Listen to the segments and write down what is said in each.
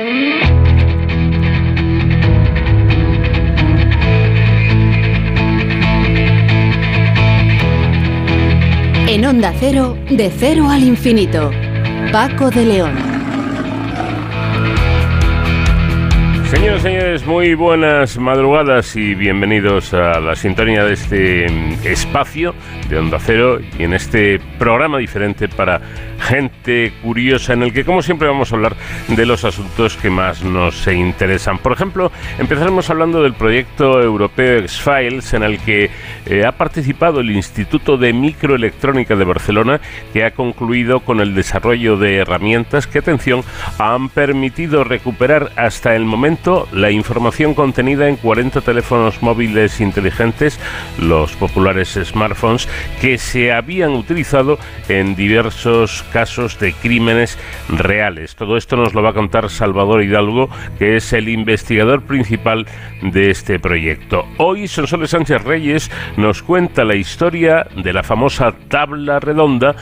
En Onda Cero, de cero al infinito. Paco de León. Señoras y señores, muy buenas madrugadas y bienvenidos a la sintonía de este espacio de Onda Cero y en este programa diferente para gente curiosa en el que como siempre vamos a hablar de los asuntos que más nos interesan. Por ejemplo, empezaremos hablando del proyecto europeo X-Files en el que eh, ha participado el Instituto de Microelectrónica de Barcelona que ha concluido con el desarrollo de herramientas que, atención, han permitido recuperar hasta el momento la información contenida en 40 teléfonos móviles inteligentes, los populares smartphones, que se habían utilizado en diversos casos de crímenes reales. Todo esto nos lo va a contar Salvador Hidalgo, que es el investigador principal de este proyecto. Hoy Sonsoles Sánchez Reyes nos cuenta la historia de la famosa tabla redonda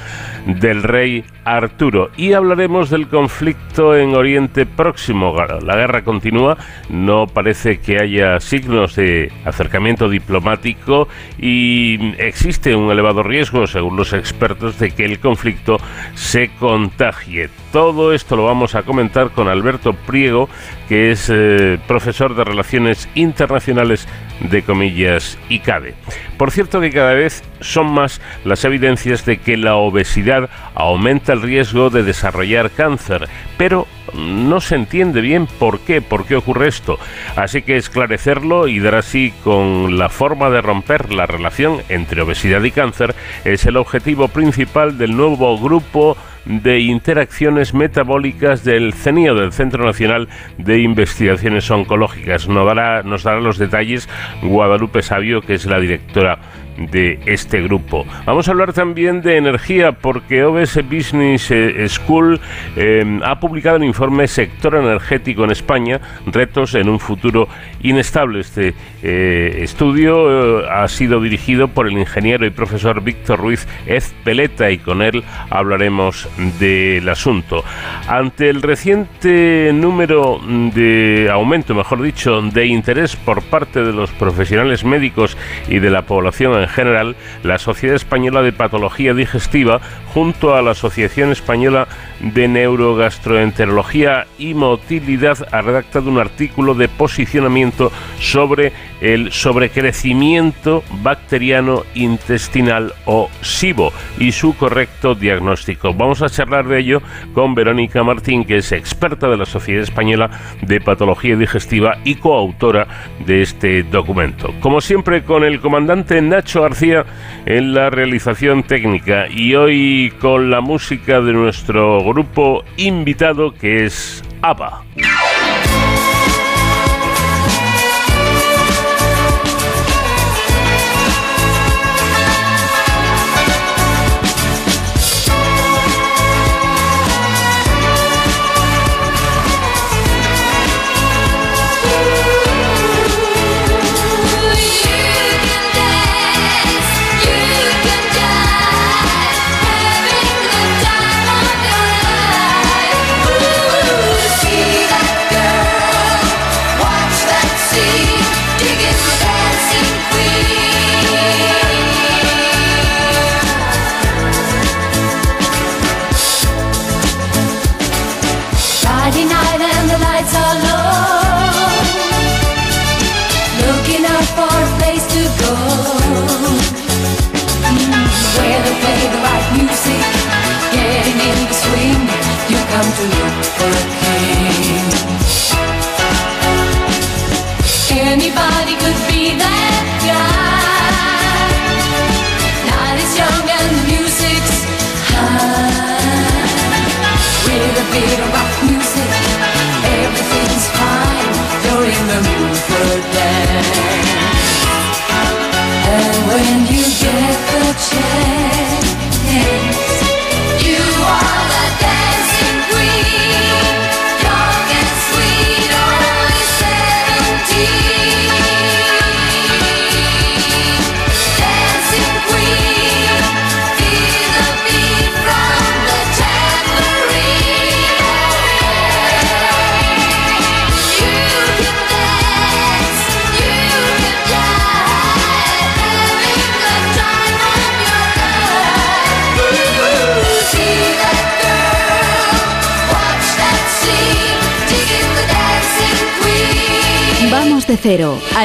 del rey Arturo y hablaremos del conflicto en Oriente Próximo. La guerra continúa, no parece que haya signos de acercamiento diplomático y existe un elevado riesgo, según los expertos, de que el conflicto contagie. Todo esto lo vamos a comentar con Alberto Priego, que es eh, profesor de Relaciones Internacionales de comillas y cabe. Por cierto que cada vez son más las evidencias de que la obesidad aumenta el riesgo de desarrollar cáncer, pero no se entiende bien por qué, por qué ocurre esto. Así que esclarecerlo y dar así con la forma de romper la relación entre obesidad y cáncer es el objetivo principal del nuevo grupo de interacciones metabólicas del CENIO, del Centro Nacional de Investigaciones Oncológicas. Nos dará, nos dará los detalles Guadalupe Sabio, que es la directora de este grupo. Vamos a hablar también de energía porque OBS Business eh, School em, ha publicado un informe Sector Energético en España, retos en un futuro inestable. Este eh, estudio eh, ha sido dirigido por el ingeniero y profesor Víctor Ruiz Ezpeleta y con él hablaremos del asunto. Ante el reciente número de aumento, mejor dicho, de interés por parte de los profesionales médicos y de la población general, la Sociedad Española de Patología Digestiva, junto a la Asociación Española de Neurogastroenterología y Motilidad, ha redactado un artículo de posicionamiento sobre el sobrecrecimiento bacteriano intestinal o SIBO y su correcto diagnóstico. Vamos a charlar de ello con Verónica Martín, que es experta de la Sociedad Española de Patología Digestiva y coautora de este documento. Como siempre, con el comandante Nacho García en la realización técnica y hoy con la música de nuestro grupo invitado que es ABBA.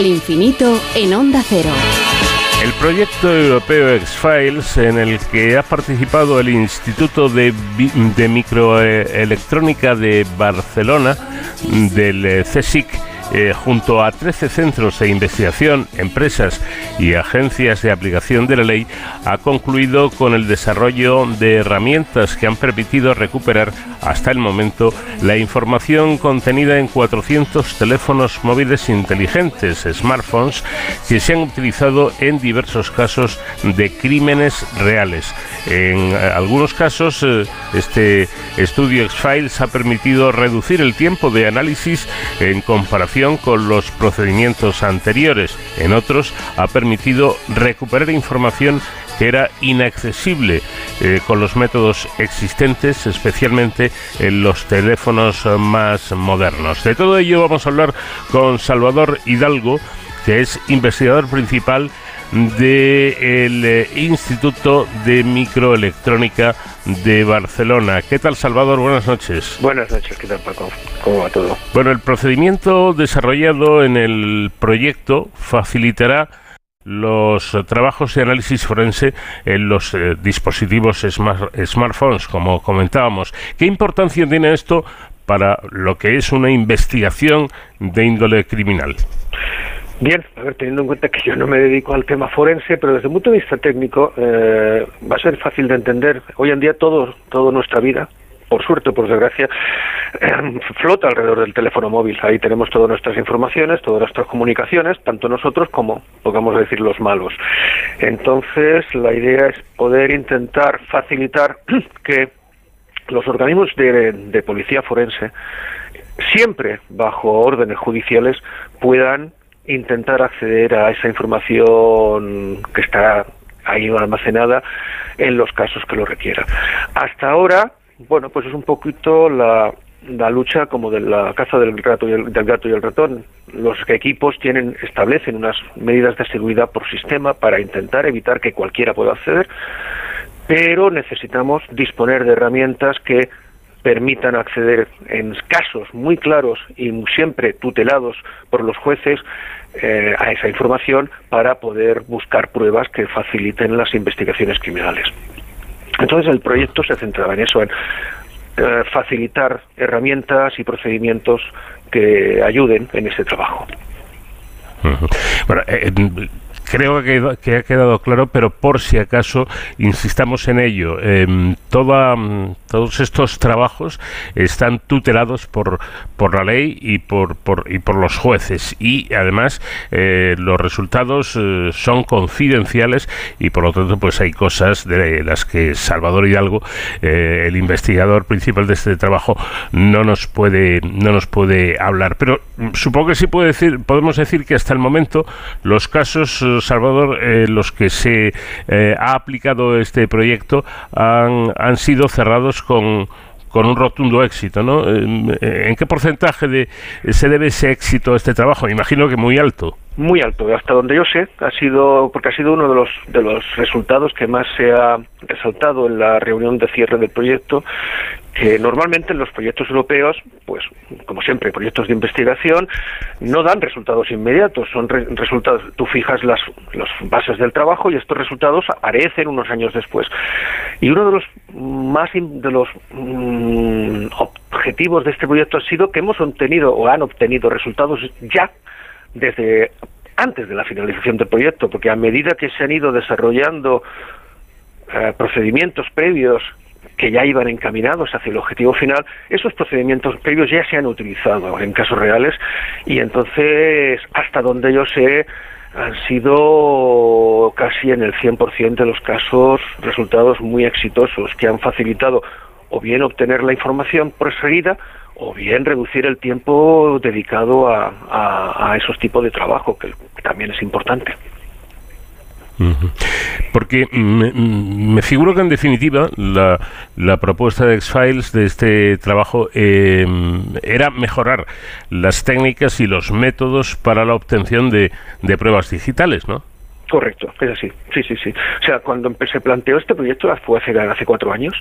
Al infinito en onda cero. El proyecto europeo X-Files, en el que ha participado el Instituto de, de Microelectrónica de Barcelona, del eh, CSIC, eh, junto a 13 centros de investigación, empresas y agencias de aplicación de la ley, ha concluido con el desarrollo de herramientas que han permitido recuperar hasta el momento la información contenida en 400 teléfonos móviles inteligentes, smartphones, que se han utilizado en diversos casos de crímenes reales. En eh, algunos casos, eh, este estudio X-Files ha permitido reducir el tiempo de análisis en comparación con los procedimientos anteriores. En otros ha permitido recuperar información que era inaccesible eh, con los métodos existentes, especialmente en los teléfonos más modernos. De todo ello vamos a hablar con Salvador Hidalgo, que es investigador principal del eh, Instituto de Microelectrónica de Barcelona. ¿Qué tal, Salvador? Buenas noches. Buenas noches, ¿qué tal, Paco? ¿Cómo va todo? Bueno, el procedimiento desarrollado en el proyecto facilitará los trabajos de análisis forense en los eh, dispositivos smartphones, como comentábamos. ¿Qué importancia tiene esto para lo que es una investigación de índole criminal? Bien, a ver, teniendo en cuenta que yo no me dedico al tema forense, pero desde el punto de vista técnico eh, va a ser fácil de entender. Hoy en día todo, toda nuestra vida, por suerte o por desgracia, flota alrededor del teléfono móvil. Ahí tenemos todas nuestras informaciones, todas nuestras comunicaciones, tanto nosotros como, podemos decir, los malos. Entonces, la idea es poder intentar facilitar que los organismos de policía forense, siempre bajo órdenes judiciales, puedan intentar acceder a esa información que está ahí almacenada en los casos que lo requieran. Hasta ahora, bueno, pues es un poquito la, la lucha como de la caza del gato y el, del gato y el ratón. Los equipos tienen establecen unas medidas de seguridad por sistema para intentar evitar que cualquiera pueda acceder, pero necesitamos disponer de herramientas que permitan acceder en casos muy claros y siempre tutelados por los jueces eh, a esa información para poder buscar pruebas que faciliten las investigaciones criminales. Entonces el proyecto se centraba en eso, en eh, facilitar herramientas y procedimientos que ayuden en ese trabajo. Bueno, eh, creo que, ha quedado claro, pero por si acaso insistamos en ello. Em, toda, mm, todos estos trabajos están tutelados por, por la ley y por, y por los jueces y además eh, los resultados eh, son confidenciales y por lo tanto pues hay cosas de las que Salvador Hidalgo, eh, el investigador principal de este trabajo, no nos puede no nos puede hablar. Pero supongo que sí puede decir, podemos decir que hasta el momento los casos Salvador, eh, los que se eh, ha aplicado este proyecto han, han sido cerrados con, con un rotundo éxito, ¿no? Eh, ¿En qué porcentaje de, se debe ese éxito a este trabajo? Me imagino que muy alto. Muy alto, hasta donde yo sé, ha sido porque ha sido uno de los de los resultados que más se ha resaltado en la reunión de cierre del proyecto que normalmente en los proyectos europeos, pues como siempre, proyectos de investigación no dan resultados inmediatos, son resultados, tú fijas las, bases del trabajo y estos resultados aparecen unos años después. Y uno de los más de los mm, objetivos de este proyecto ha sido que hemos obtenido o han obtenido resultados ya desde antes de la finalización del proyecto, porque a medida que se han ido desarrollando eh, procedimientos previos que ya iban encaminados hacia el objetivo final, esos procedimientos previos ya se han utilizado en casos reales y entonces, hasta donde yo sé, han sido casi en el 100% de los casos resultados muy exitosos que han facilitado o bien obtener la información perseguida o bien reducir el tiempo dedicado a, a esos tipos de trabajo, que también es importante. Porque me, figuro que en definitiva la, la propuesta de X-Files de este trabajo eh, era mejorar las técnicas y los métodos para la obtención de, de pruebas digitales, ¿no? Correcto, es así. Sí, sí, sí. O sea, cuando se planteó este proyecto fue hace, hace cuatro años.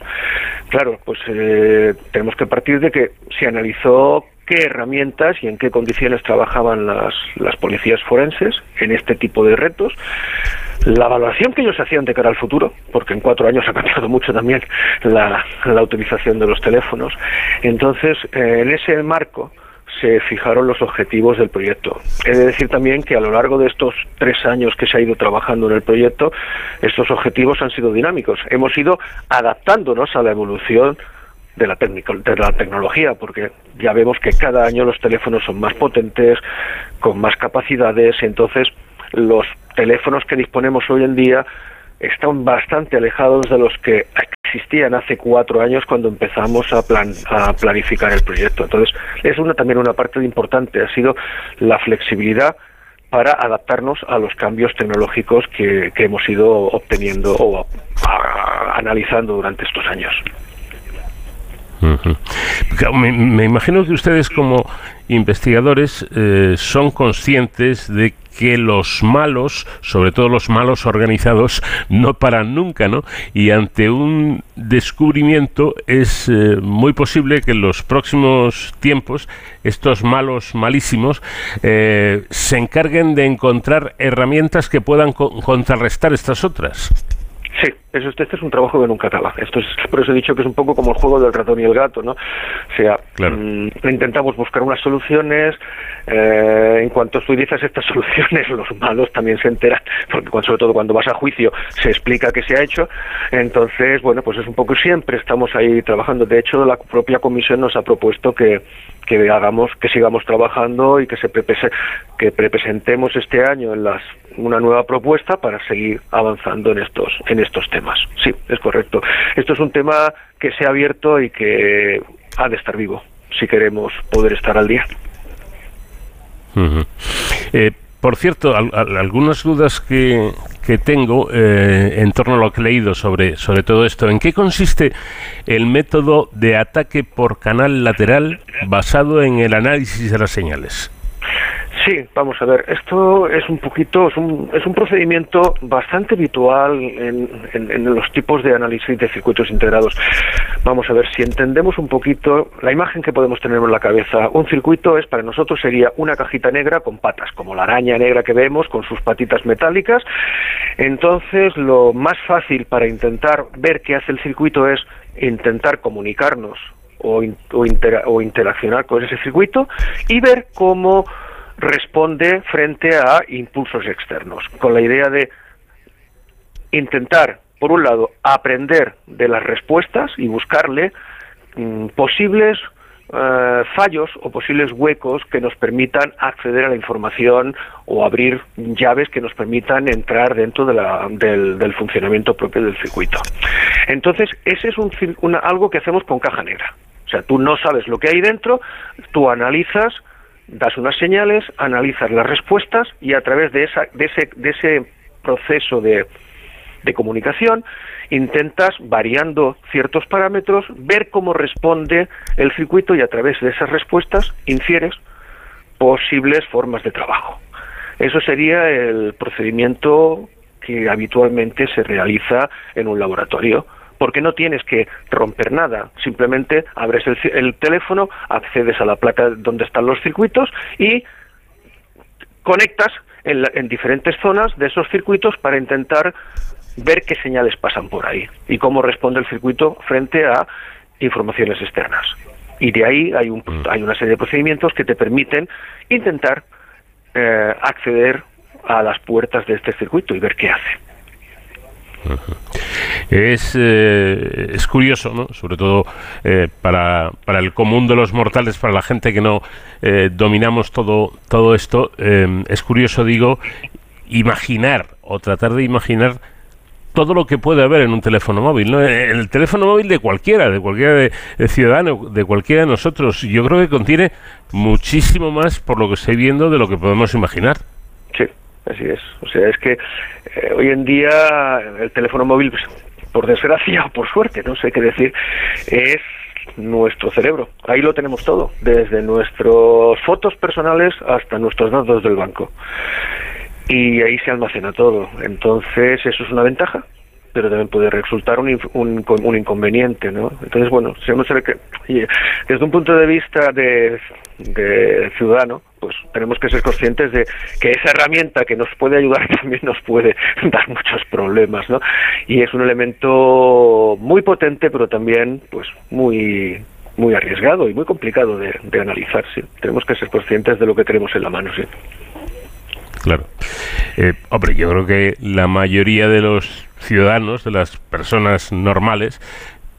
Claro, pues eh, tenemos que partir de que se analizó qué herramientas y en qué condiciones trabajaban las, las policías forenses en este tipo de retos, la evaluación que ellos hacían de cara al futuro, porque en cuatro años ha cambiado mucho también la, la utilización de los teléfonos. Entonces, eh, en ese marco, se fijaron los objetivos del proyecto. He de decir también que a lo largo de estos tres años que se ha ido trabajando en el proyecto, estos objetivos han sido dinámicos. Hemos ido adaptándonos a la evolución de la, de la tecnología, porque ya vemos que cada año los teléfonos son más potentes, con más capacidades, entonces los teléfonos que disponemos hoy en día están bastante alejados de los que existían hace cuatro años cuando empezamos a, plan, a planificar el proyecto. Entonces, es una, también una parte importante, ha sido la flexibilidad para adaptarnos a los cambios tecnológicos que, hemos ido obteniendo o analizando durante estos años. Me, imagino que ustedes como investigadores eh, son conscientes de que los malos, sobre todo los malos organizados, no paran nunca, ¿no? Y ante un descubrimiento es eh, muy posible que en los próximos tiempos estos malos malísimos eh, se encarguen de encontrar herramientas que puedan contrarrestar estas otras. Sí, eso, este es un trabajo que nunca acaba. Esto es, por eso he dicho que es un poco como el juego del ratón y el gato, ¿no? O sea, mm, intentamos buscar unas soluciones. Eh, en cuanto tú dices estas soluciones, los malos también se enteran, porque sobre todo cuando vas a juicio se explica qué se ha hecho. Entonces, bueno, pues es un poco siempre estamos ahí trabajando. De hecho, la propia comisión nos ha propuesto que que hagamos, que sigamos trabajando y que se que presentemos este año en las una nueva propuesta para seguir avanzando en estos en estos temas. Sí, es correcto. Esto es un tema que se ha abierto y que ha de estar vivo si queremos poder estar al día. Por cierto, algunas dudas que, que tengo eh, en torno a lo que he leído sobre, sobre todo esto. ¿En qué consiste el método de ataque por canal lateral basado en el análisis de las señales? Sí, vamos a ver, esto es un poquito, es un, es un procedimiento bastante habitual en, los tipos de análisis de circuitos integrados. Vamos a ver, si entendemos un poquito la imagen que podemos tener en la cabeza, un circuito es para nosotros sería una cajita negra con patas, como la araña negra que vemos con sus patitas metálicas. Entonces, lo más fácil para intentar ver qué hace el circuito es intentar comunicarnos o, o interaccionar con ese circuito y ver cómo responde frente a impulsos externos, con la idea de intentar, por un lado, aprender de las respuestas y buscarle mm, posibles eh, fallos o posibles huecos que nos permitan acceder a la información o abrir llaves que nos permitan entrar dentro de la, del, funcionamiento propio del circuito. Entonces, ese es un, algo que hacemos con caja negra. O sea, tú no sabes lo que hay dentro, tú analizas das unas señales, analizas las respuestas y a través de, esa, de, ese, de ese proceso de, de comunicación intentas, variando ciertos parámetros, ver cómo responde el circuito y a través de esas respuestas infieres posibles formas de trabajo. Eso sería el procedimiento que habitualmente se realiza en un laboratorio porque no tienes que romper nada, simplemente abres el, teléfono, accedes a la placa donde están los circuitos y conectas en, diferentes zonas de esos circuitos para intentar ver qué señales pasan por ahí y cómo responde el circuito frente a informaciones externas. Y de ahí hay, un, mm. hay una serie de procedimientos que te permiten intentar eh, acceder a las puertas de este circuito y ver qué hace. Es, eh, es curioso, ¿no? sobre todo eh, para, para, el común de los mortales, para la gente que no eh, dominamos todo, todo esto, es curioso, digo, imaginar o tratar de imaginar todo lo que puede haber en un teléfono móvil, ¿no? En el teléfono móvil de cualquiera, de cualquier ciudadano, de cualquiera de nosotros. Yo creo que contiene muchísimo más por lo que estoy viendo de lo que podemos imaginar. Sí, Así es. O sea, es que eh, hoy en día el teléfono móvil, pues, por desgracia o por suerte, no sé qué decir, es nuestro cerebro. Ahí lo tenemos todo, desde nuestras fotos personales hasta nuestros datos del banco. y ahí se almacena todo. Entonces, eso es una ventaja, pero también puede resultar un, un, un inconveniente, ¿no? Entonces, bueno, que, desde un punto de vista de, de ciudadano, pues tenemos que ser conscientes de que esa herramienta que nos puede ayudar también nos puede dar muchos problemas, ¿no? Y es un elemento muy potente, pero también, pues, muy muy arriesgado y muy complicado de, de analizar, sí. Tenemos que ser conscientes de lo que tenemos en la mano, sí. Claro. Eh, hombre, yo creo que la mayoría de los ciudadanos, de las personas normales,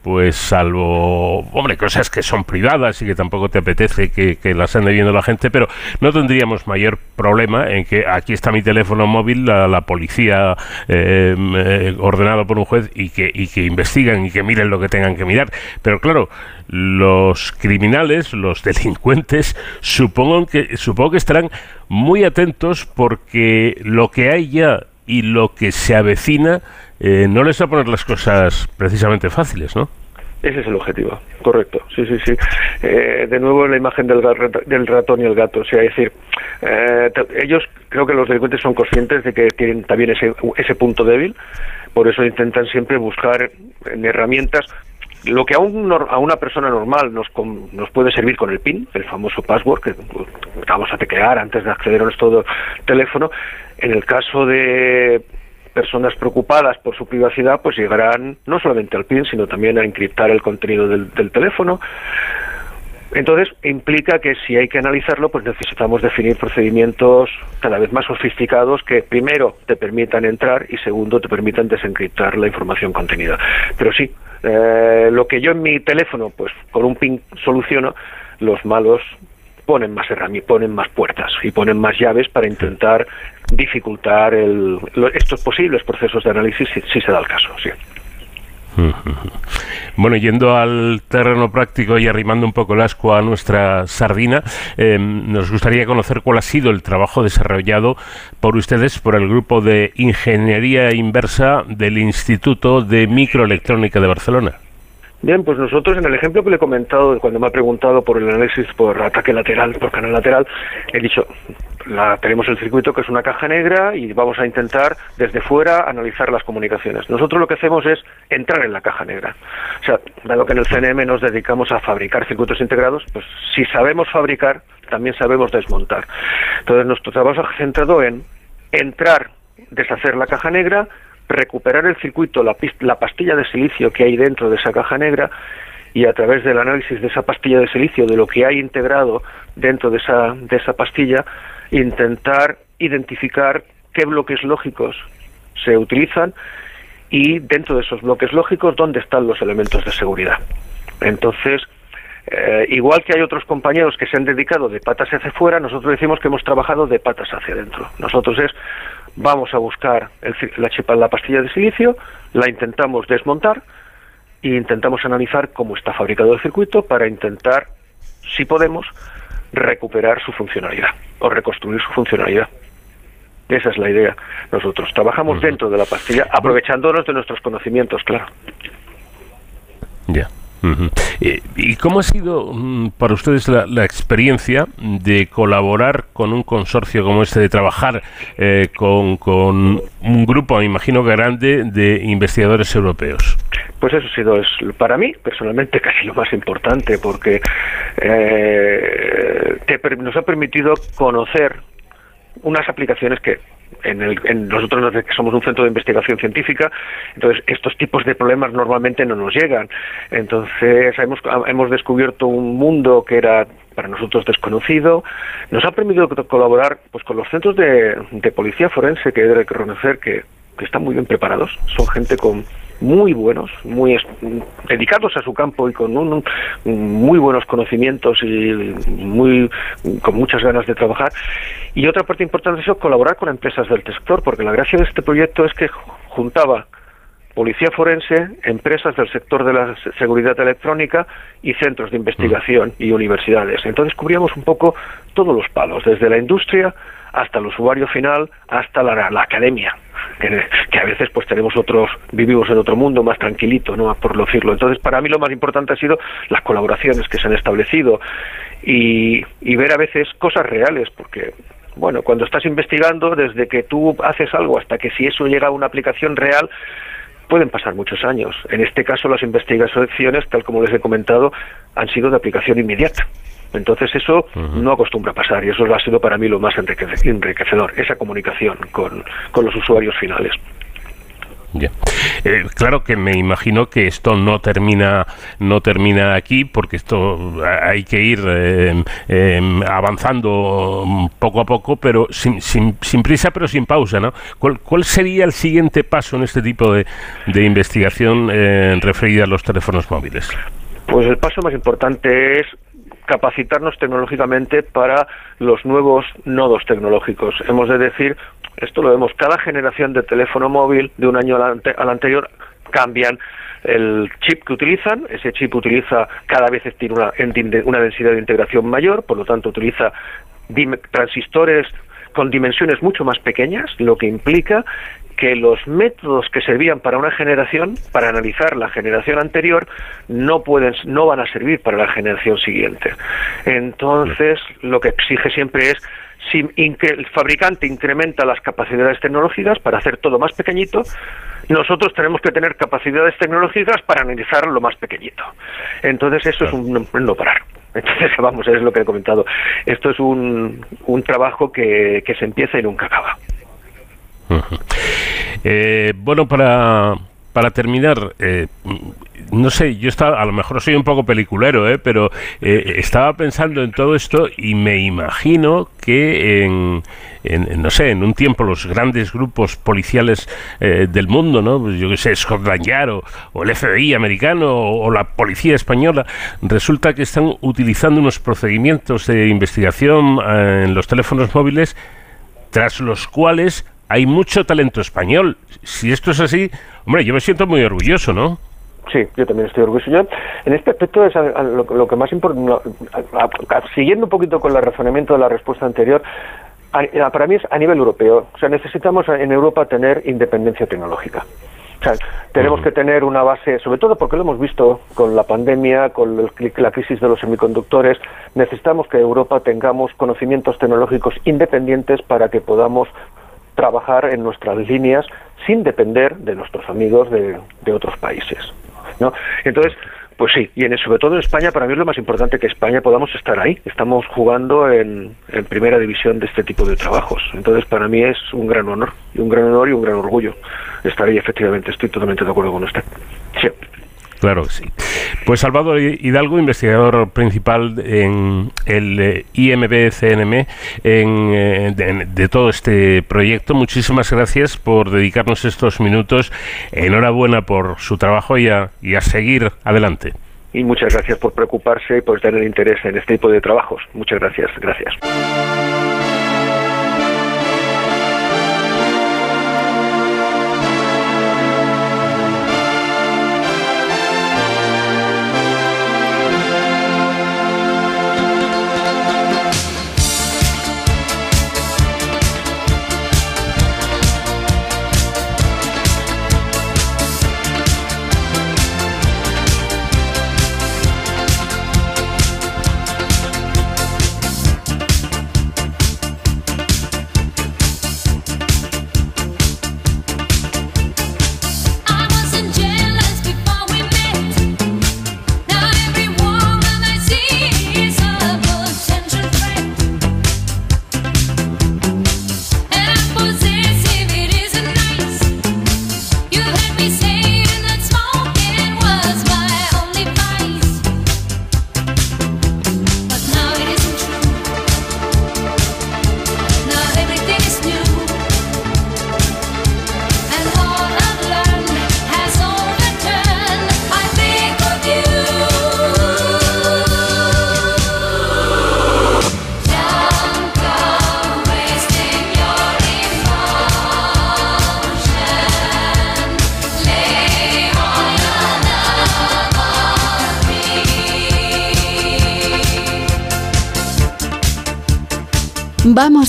pues salvo, hombre, cosas que son privadas y que tampoco te apetece que, las ande viendo la gente, pero no tendríamos mayor problema en que aquí está mi teléfono móvil, la, policía eh, eh, ordenado por un juez y que, y que investigan y que miren lo que tengan que mirar. Pero claro, los criminales, los delincuentes, supongo que, supongo que estarán muy atentos porque lo que hay ya y lo que se avecina eh, no les va a poner las cosas precisamente fáciles, ¿no? Ese es el objetivo, correcto. Sí, sí, sí. Eh, de nuevo la imagen del, ratón y el gato. O sea, es decir, eh, ellos creo que los delincuentes son conscientes de que tienen también ese, ese punto débil, por eso intentan siempre buscar en herramientas lo que a, un, a una persona normal nos, nos puede servir con el PIN, el famoso password que vamos a teclear antes de acceder a nuestro teléfono, en el caso de personas preocupadas por su privacidad, pues llegarán no solamente al PIN, sino también a encriptar el contenido del, teléfono. Entonces, implica que si hay que analizarlo, pues necesitamos definir procedimientos cada vez más sofisticados que, primero, te permitan entrar y, segundo, te permitan desencriptar la información contenida. Pero sí, eh, lo que yo en mi teléfono, pues con un PIN soluciono, los malos ponen más herramientas, ponen más puertas y ponen más llaves para intentar dificultar el, estos posibles procesos de análisis si, se da el caso. Bueno, yendo al terreno práctico y arrimando un poco el asco a nuestra sardina, em, nos gustaría conocer cuál ha sido el trabajo desarrollado por ustedes, por el grupo de Ingeniería Inversa del Instituto de Microelectrónica de Barcelona. Bien, pues nosotros en el ejemplo que le he comentado, cuando me ha preguntado por el análisis por ataque lateral, por canal lateral, he dicho, la, tenemos el circuito que es una caja negra y vamos a intentar desde fuera analizar las comunicaciones. Nosotros lo que hacemos es entrar en la caja negra. O sea, dado que en el CNM nos dedicamos a fabricar circuitos integrados, pues si sabemos fabricar, también sabemos desmontar. Entonces nuestro trabajo ha centrado en entrar, deshacer la caja negra, recuperar el circuito, la, la pastilla de silicio que hay dentro de esa caja negra y a través del análisis de esa pastilla de silicio, de lo que hay integrado dentro de esa, de esa pastilla, intentar identificar qué bloques lógicos se utilizan y dentro de esos bloques lógicos dónde están los elementos de seguridad. Entonces, eh, igual que hay otros compañeros que se han dedicado de patas hacia afuera, nosotros decimos que hemos trabajado de patas hacia adentro. Nosotros es vamos a buscar la, chipa, la pastilla de silicio, la intentamos desmontar e intentamos analizar cómo está fabricado el circuito para intentar, si podemos, recuperar su funcionalidad o reconstruir su funcionalidad. Esa es la idea. Nosotros trabajamos dentro de la pastilla, aprovechándonos de nuestros conocimientos, claro. Ya. ¿Y cómo ha sido mm, para ustedes la, experiencia de colaborar con un consorcio como este, de trabajar eh, con, un grupo, me imagino, grande de investigadores europeos? Pues eso ha sido es, para mí, personalmente, casi lo más importante, porque eh, nos ha permitido conocer unas aplicaciones que en, el, en nosotros somos un centro de investigación científica, entonces estos tipos de problemas normalmente no nos llegan. Entonces hemos, hemos descubierto un mundo que era para nosotros desconocido. Nos ha permitido colaborar pues, con los centros de, de policía forense, que hay que reconocer que, que están muy bien preparados. Son gente con muy buenos, muy dedicados a su campo y con un, muy buenos conocimientos y muy con muchas ganas de trabajar. Y otra parte importante es colaborar con empresas del sector, porque la gracia de este proyecto es que juntaba policía forense, empresas del sector de la seguridad electrónica y centros de investigación y universidades. Entonces cubríamos un poco todos los palos, desde la industria hasta el usuario final, hasta la, academia, que, a veces pues tenemos otros, vivimos en otro mundo más tranquilito, ¿no? por decirlo. Entonces, para mí lo más importante ha sido las colaboraciones que se han establecido y, y ver a veces cosas reales, porque Bueno, cuando estás investigando, desde que tú haces algo hasta que si eso llega a una aplicación real, pueden pasar muchos años. En este caso, las investigaciones, tal como les he comentado, han sido de aplicación inmediata. Entonces eso no acostumbra a pasar y eso ha sido para mí lo más enriquecedor, esa comunicación con, con los usuarios finales. Eh, claro que me imagino que esto no termina no termina aquí porque esto hay que ir em, em, avanzando poco a poco pero sin, sin, sin, prisa pero sin pausa ¿no? ¿Cuál, ¿Cuál, sería el siguiente paso en este tipo de, de investigación eh, referida a los teléfonos móviles? Pues el paso más importante es capacitarnos tecnológicamente para los nuevos nodos tecnológicos. Hemos de decir esto lo vemos, cada generación de teléfono móvil de un año al, anterior cambian el chip que utilizan, ese chip utiliza cada vez tiene una, una densidad de integración mayor, por lo tanto utiliza transistores con dimensiones mucho más pequeñas, lo que implica que los métodos que servían para una generación, para analizar la generación anterior, no pueden, no van a servir para la generación siguiente. Entonces, lo que exige siempre es si el fabricante incrementa las capacidades tecnológicas para hacer todo más pequeñito, nosotros tenemos que tener capacidades tecnológicas para analizar lo más pequeñito. Entonces eso es un no parar. Entonces, vamos, es lo que he comentado. Esto es un, un trabajo que, que se empieza y nunca acaba. Eh, bueno, para, para terminar, eh, no sé, yo estaba, a lo mejor soy un poco peliculero, ¿eh? pero eh, estaba pensando en todo esto y me imagino que en, no sé, en un tiempo los grandes grupos policiales eh, del mundo, ¿no? Pues yo que sé, Scotland Yard o, el FBI americano o, la policía española, resulta que están utilizando unos procedimientos de investigación en los teléfonos móviles tras los cuales hay mucho talento español. Si esto es así, hombre, yo me siento muy orgulloso, ¿no? Sí, yo también estoy orgulloso. Yo, en este aspecto es lo, que más importa, siguiendo un poquito con el razonamiento de la respuesta anterior, para mí es a nivel europeo. O sea, necesitamos en Europa tener independencia tecnológica. O sea, tenemos que tener una base, sobre todo porque lo hemos visto con la pandemia, con la crisis de los semiconductores, necesitamos que Europa tengamos conocimientos tecnológicos independientes para que podamos trabajar en nuestras líneas sin depender de nuestros amigos de, otros países. ¿no? Entonces, pues sí, y en, sobre todo en España, para mí es lo más importante que España podamos estar ahí. Estamos jugando en, en, primera división de este tipo de trabajos. Entonces, para mí es un gran honor, y un gran honor y un gran orgullo estar ahí, efectivamente. Estoy totalmente de acuerdo con usted. Sí. Claro que sí. Pues Salvador Hidalgo, investigador principal en el eh, IMB-CNM en, eh, de, todo este proyecto, muchísimas gracias por dedicarnos estos minutos. Enhorabuena por su trabajo y a, y a seguir adelante. Y muchas gracias por preocuparse y por tener interés en este tipo de trabajos. Muchas gracias. Gracias.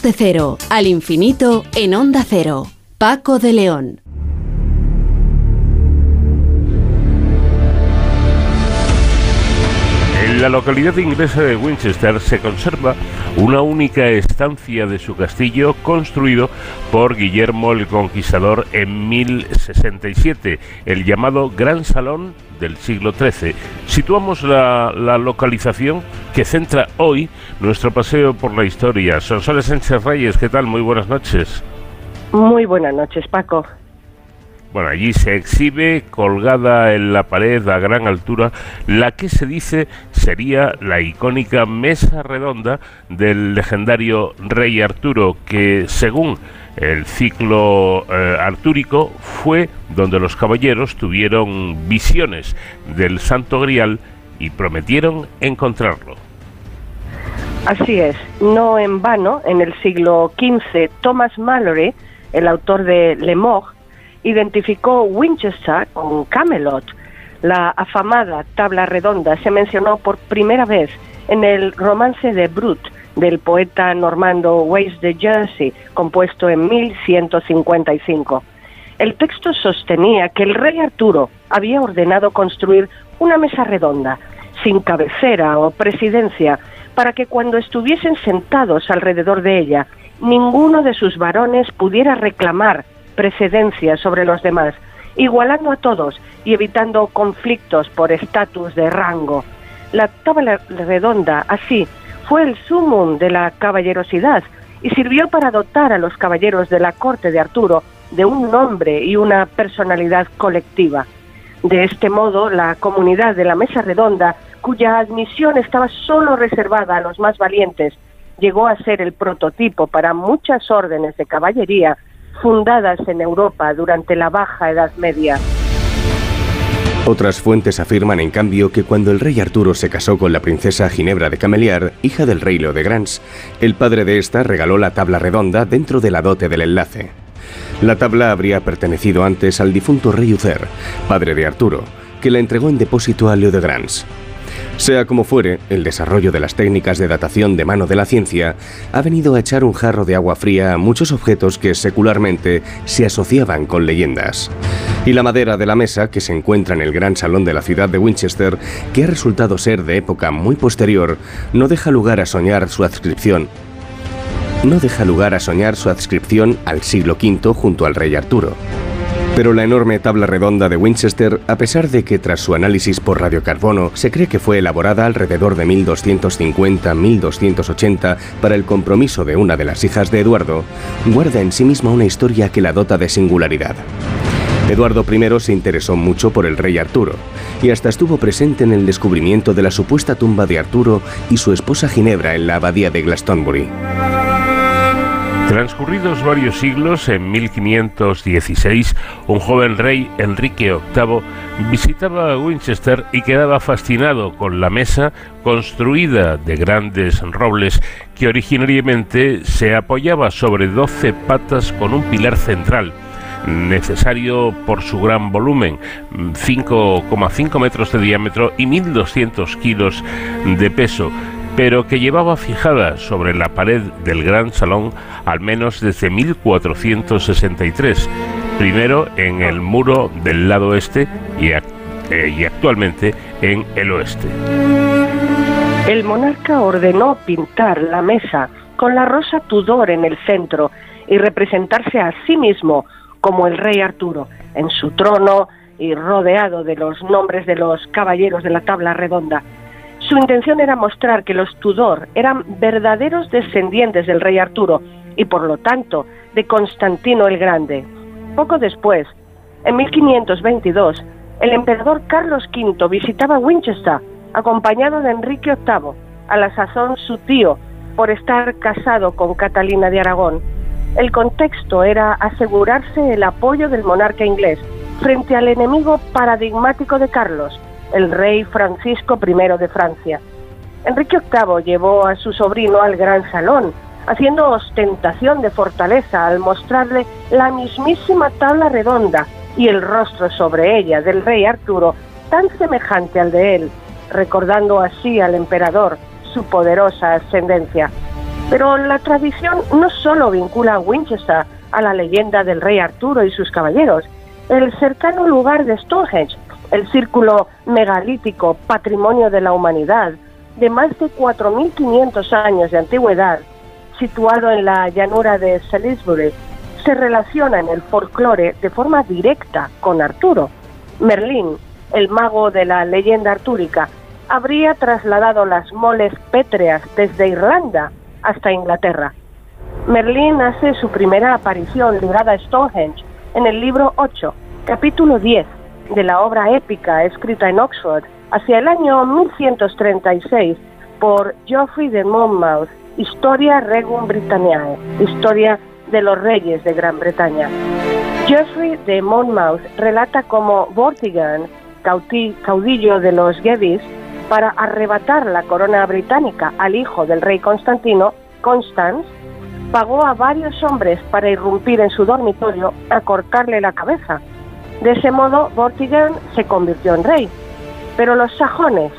Vamos de cero al infinito en onda cero. Paco de León. En la localidad inglesa de Winchester se conserva una única estancia de su castillo construido por Guillermo el Conquistador en 1067, el llamado Gran Salón del siglo XIII. Situamos la, localización que centra hoy nuestro paseo por la historia. Sonsoles Sánchez Reyes, ¿qué tal? Muy buenas noches. Muy buenas noches, Paco. Bueno, allí se exhibe colgada en la pared a gran altura la que se dice sería la icónica mesa redonda del legendario rey Arturo, que según el ciclo eh, artúrico fue donde los caballeros tuvieron visiones del Santo Grial y prometieron encontrarlo. Así es, no en vano, en el siglo XV, Thomas Mallory, el autor de Le Mort, identificó Winchester con Camelot. La afamada tabla redonda se mencionó por primera vez en el romance de Brut del poeta normando Wace de Jersey, compuesto en 1155. El texto sostenía que el rey Arturo había ordenado construir una mesa redonda, sin cabecera o presidencia, para que cuando estuviesen sentados alrededor de ella, ninguno de sus varones pudiera reclamar precedencia sobre los demás, igualando a todos y evitando conflictos por estatus de rango. La tabla redonda, así, fue el sumum de la caballerosidad y sirvió para dotar a los caballeros de la corte de Arturo de un nombre y una personalidad colectiva. De este modo, la comunidad de la Mesa Redonda, cuya admisión estaba solo reservada a los más valientes, llegó a ser el prototipo para muchas órdenes de caballería fundadas en Europa durante la Baja Edad Media. Otras fuentes afirman, en cambio, que cuando el rey Arturo se casó con la princesa Ginebra de Cameliar, hija del rey Leo de Grans, el padre de esta regaló la tabla redonda dentro de la dote del enlace. La tabla habría pertenecido antes al difunto rey Uther, padre de Arturo, que la entregó en depósito a Leo de Grans. Sea como fuere, el desarrollo de las técnicas de datación de mano de la ciencia ha venido a echar un jarro de agua fría a muchos objetos que secularmente se asociaban con leyendas. Y la madera de la mesa, que se encuentra en el gran salón de la ciudad de Winchester, que ha resultado ser de época muy posterior, no deja lugar a soñar su adscripción no deja lugar a soñar su adscripción al siglo V junto al rey Arturo. Pero la enorme tabla redonda de Winchester, a pesar de que tras su análisis por radiocarbono se cree que fue elaborada alrededor de 1250-1280 para el compromiso de una de las hijas de Eduardo, guarda en sí misma una historia que la dota de singularidad. Eduardo I se interesó mucho por el rey Arturo y hasta estuvo presente en el descubrimiento de la supuesta tumba de Arturo y su esposa Ginebra en la abadía de Glastonbury. Transcurridos varios siglos, en 1516, un joven rey, Enrique VIII, visitaba Winchester y quedaba fascinado con la mesa construida de grandes robles que originariamente se apoyaba sobre 12 patas con un pilar central necesario por su gran volumen, 5,5 metros de diámetro y 1.200 kilos de peso pero que llevaba fijada sobre la pared del gran salón al menos desde 1463, primero en el muro del lado este eh, y, actualmente en el oeste. El monarca ordenó pintar la mesa con la rosa Tudor en el centro y representarse a sí mismo como el rey Arturo en su trono y rodeado de los nombres de los caballeros de la tabla redonda. Su intención era mostrar que los Tudor eran verdaderos descendientes del rey Arturo y por lo tanto de Constantino el Grande. Poco después, en 1522, el emperador Carlos V visitaba Winchester acompañado de Enrique VIII, a la sazón su tío, por estar casado con Catalina de Aragón. El contexto era asegurarse el apoyo del monarca inglés frente al enemigo paradigmático de Carlos, el rey Francisco I de Francia. Enrique VIII llevó a su sobrino al gran salón, haciendo ostentación de fortaleza al mostrarle la mismísima tabla redonda y el rostro sobre ella del rey Arturo, tan semejante al de él, recordando así al emperador su poderosa ascendencia. Pero la tradición no solo vincula a Winchester a la leyenda del rey Arturo y sus caballeros, el cercano lugar de Stonehenge el círculo megalítico, patrimonio de la humanidad, de más de 4.500 años de antigüedad, situado en la llanura de Salisbury, se relaciona en el folclore de forma directa con Arturo. Merlín, el mago de la leyenda artúrica, habría trasladado las moles pétreas desde Irlanda hasta Inglaterra. Merlín hace su primera aparición ligada a Stonehenge en el libro 8, capítulo 10 de la obra épica escrita en Oxford hacia el año 1136 por Geoffrey de Monmouth, Historia Regum Britanniae, Historia de los Reyes de Gran Bretaña. Geoffrey de Monmouth relata cómo Vortigern, caudillo de los Gevis, para arrebatar la corona británica al hijo del rey Constantino, Constance, pagó a varios hombres para irrumpir en su dormitorio a cortarle la cabeza. De ese modo, Vortigern se convirtió en rey. Pero los sajones,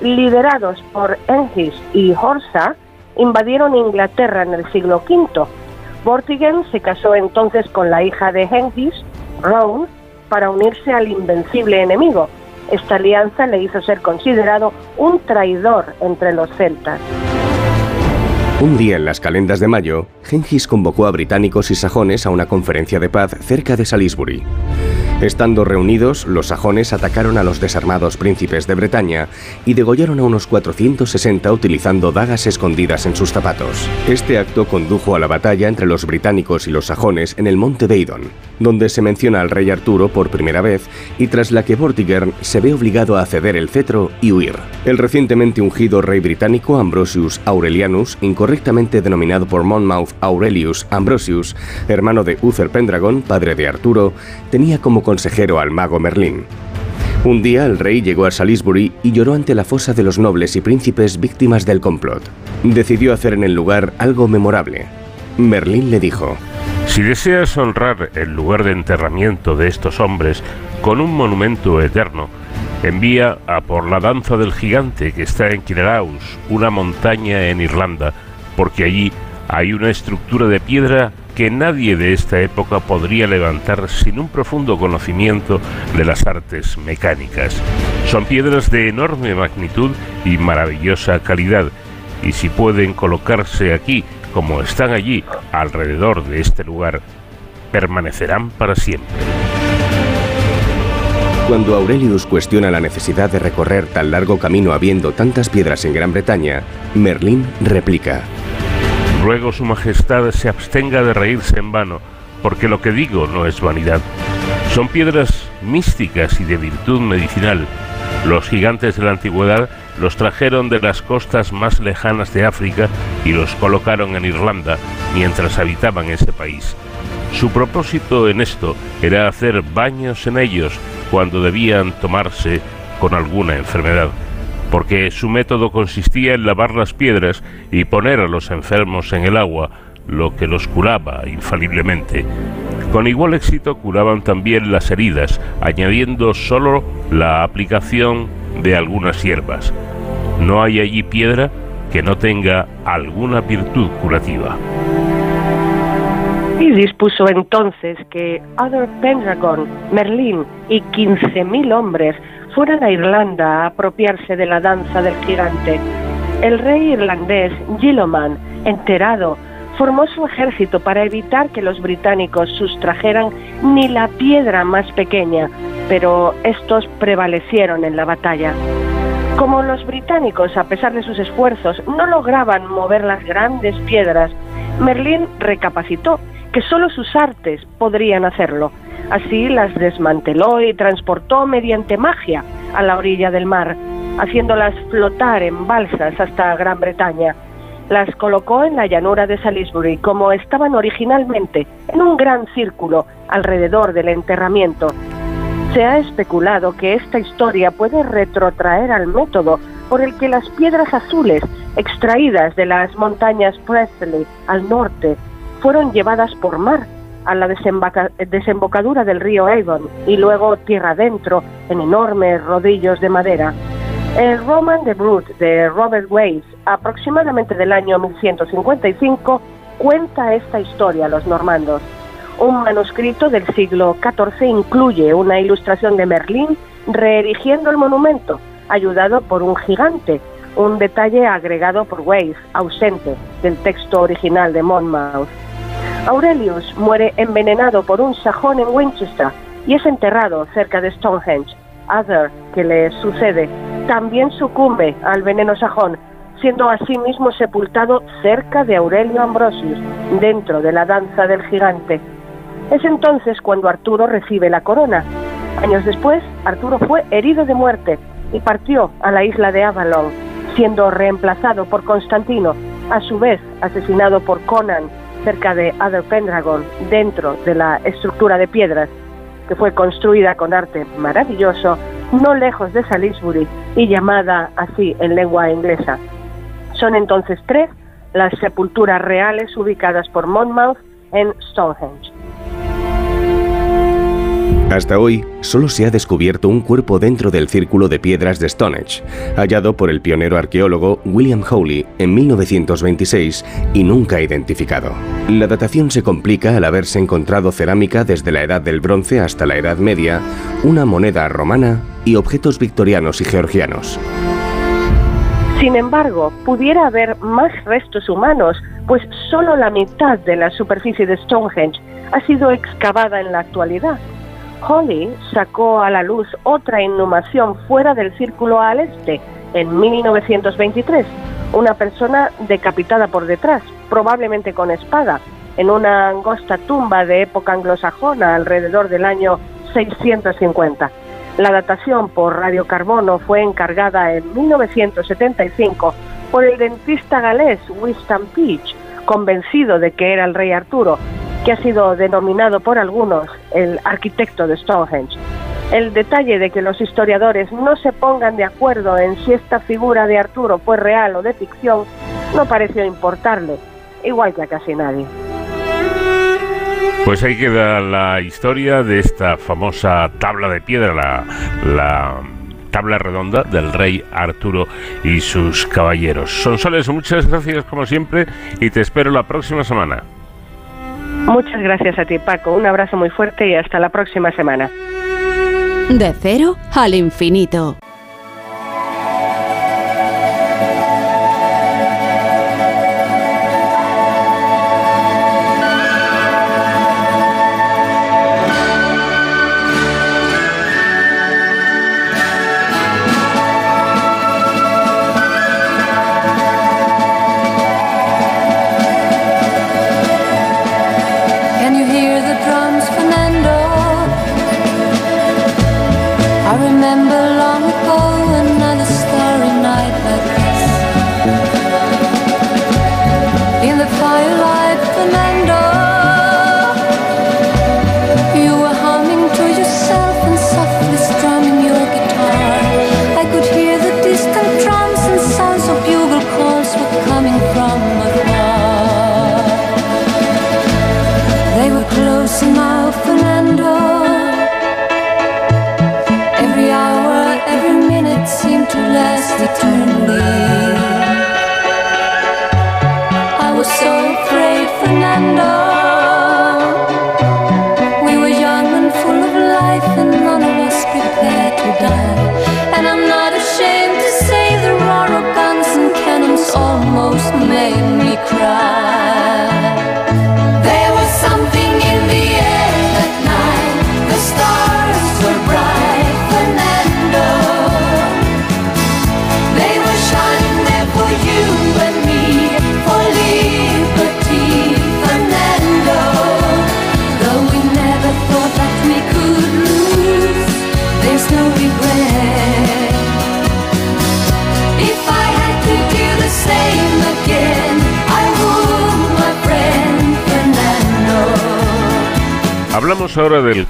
liderados por Hengist y Horsa, invadieron Inglaterra en el siglo V. Vortigern se casó entonces con la hija de Hengist, Rowan, para unirse al invencible enemigo. Esta alianza le hizo ser considerado un traidor entre los celtas. Un día en las calendas de mayo, Gengis convocó a británicos y sajones a una conferencia de paz cerca de Salisbury. Estando reunidos, los sajones atacaron a los desarmados príncipes de Bretaña y degollaron a unos 460 utilizando dagas escondidas en sus zapatos. Este acto condujo a la batalla entre los británicos y los sajones en el monte Beidon, donde se menciona al rey Arturo por primera vez y tras la que Vortigern se ve obligado a ceder el cetro y huir. El recientemente ungido rey británico Ambrosius Aurelianus, incorrectamente denominado por Monmouth Aurelius Ambrosius, hermano de Uther Pendragon, padre de Arturo, tenía como consejero al mago Merlín. Un día el rey llegó a Salisbury y lloró ante la fosa de los nobles y príncipes víctimas del complot. Decidió hacer en el lugar algo memorable. Merlín le dijo, Si deseas honrar el lugar de enterramiento de estos hombres con un monumento eterno, envía a por la danza del gigante que está en Kineraus, una montaña en Irlanda, porque allí hay una estructura de piedra que nadie de esta época podría levantar sin un profundo conocimiento de las artes mecánicas. Son piedras de enorme magnitud y maravillosa calidad, y si pueden colocarse aquí como están allí, alrededor de este lugar, permanecerán para siempre. Cuando Aurelius cuestiona la necesidad de recorrer tan largo camino habiendo tantas piedras en Gran Bretaña, Merlín replica, Ruego Su Majestad se abstenga de reírse en vano, porque lo que digo no es vanidad. Son piedras místicas y de virtud medicinal. Los gigantes de la antigüedad los trajeron de las costas más lejanas de África y los colocaron en Irlanda mientras habitaban ese país. Su propósito en esto era hacer baños en ellos cuando debían tomarse con alguna enfermedad porque su método consistía en lavar las piedras y poner a los enfermos en el agua, lo que los curaba infaliblemente. Con igual éxito curaban también las heridas, añadiendo solo la aplicación de algunas hierbas. No hay allí piedra que no tenga alguna virtud curativa. Y dispuso entonces que Other Pendragon, Merlín y 15.000 hombres fueran a Irlanda a apropiarse de la danza del gigante. El rey irlandés Gilloman, enterado, formó su ejército para evitar que los británicos sustrajeran ni la piedra más pequeña, pero estos prevalecieron en la batalla. Como los británicos, a pesar de sus esfuerzos, no lograban mover las grandes piedras, Merlín recapacitó que solo sus artes podrían hacerlo. Así las desmanteló y transportó mediante magia a la orilla del mar, haciéndolas flotar en balsas hasta Gran Bretaña. Las colocó en la llanura de Salisbury como estaban originalmente, en un gran círculo alrededor del enterramiento. Se ha especulado que esta historia puede retrotraer al método por el que las piedras azules extraídas de las montañas Presley al norte fueron llevadas por mar a la desembocadura del río Avon y luego tierra adentro en enormes rodillos de madera. El Roman de Brut de Robert Weiss, aproximadamente del año 1155, cuenta esta historia a los normandos. Un manuscrito del siglo XIV incluye una ilustración de Merlín reerigiendo el monumento, ayudado por un gigante, un detalle agregado por Weiss, ausente del texto original de Monmouth. Aurelius muere envenenado por un sajón en Winchester y es enterrado cerca de Stonehenge. Other, que le sucede, también sucumbe al veneno sajón, siendo asimismo sepultado cerca de Aurelio Ambrosius, dentro de la danza del gigante. Es entonces cuando Arturo recibe la corona. Años después, Arturo fue herido de muerte y partió a la isla de Avalon, siendo reemplazado por Constantino, a su vez asesinado por Conan cerca de Other Pendragon, dentro de la estructura de piedras, que fue construida con arte maravilloso, no lejos de Salisbury y llamada así en lengua inglesa. Son entonces tres las sepulturas reales ubicadas por Monmouth en Stonehenge. Hasta hoy, solo se ha descubierto un cuerpo dentro del círculo de piedras de Stonehenge, hallado por el pionero arqueólogo William Howley en 1926 y nunca identificado. La datación se complica al haberse encontrado cerámica desde la Edad del Bronce hasta la Edad Media, una moneda romana y objetos victorianos y georgianos. Sin embargo, pudiera haber más restos humanos, pues solo la mitad de la superficie de Stonehenge ha sido excavada en la actualidad. Holly sacó a la luz otra inhumación fuera del círculo al este en 1923, una persona decapitada por detrás, probablemente con espada, en una angosta tumba de época anglosajona alrededor del año 650. La datación por radiocarbono fue encargada en 1975 por el dentista galés Winston Peach, convencido de que era el rey Arturo, que ha sido denominado por algunos el arquitecto de Stonehenge. El detalle de que los historiadores no se pongan de acuerdo en si esta figura de Arturo fue real o de ficción no pareció importarle, igual que a casi nadie. Pues ahí queda la historia de esta famosa tabla de piedra, la, tabla redonda del rey Arturo y sus caballeros. Sonsoles, muchas gracias como siempre y te espero la próxima semana. Muchas gracias a ti, Paco. Un abrazo muy fuerte y hasta la próxima semana. De cero al infinito.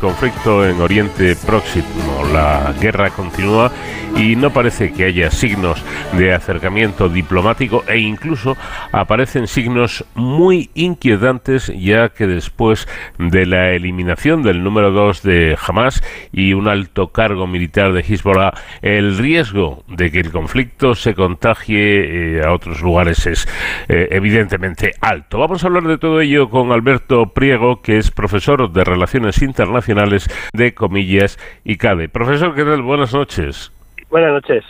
Conflicto en Oriente Próximo. La guerra continúa y no parece que haya signos de acercamiento diplomático e incluso aparecen signos muy inquietantes ya que después de la eliminación del número 2 de Hamas y un alto cargo militar de Hezbollah, el riesgo de que el conflicto se contagie eh, a otros lugares es eh, evidentemente alto. Vamos a hablar de todo ello con Alberto Priego, que es profesor de Relaciones Internacionales de Comillas y CADE. Profesor, ¿qué tal? Buenas noches. Buenas noches.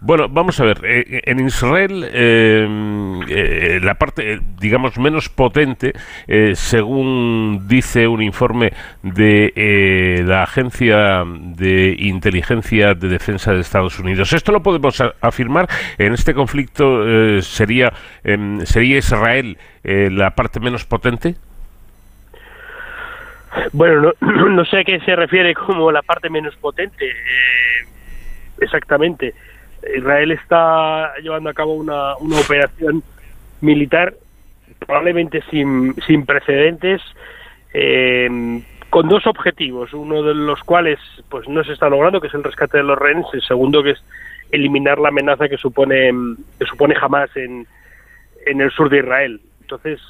Bueno, vamos a ver. Eh, en Israel, eh, la parte, digamos, menos potente, según dice un informe de la Agencia de Inteligencia de Defensa de Estados Unidos. Esto lo podemos afirmar. En este conflicto sería em, sería Israel la parte menos potente. Bueno, no, sé a qué se refiere como la parte menos potente. Eh, exactamente. Israel está llevando a cabo una, una operación militar probablemente sin, sin precedentes, eh, con dos objetivos, uno de los cuales pues no se está logrando, que es el rescate de los rehenes, el segundo que es eliminar la amenaza que supone que supone jamás en, en el sur de Israel. Entonces,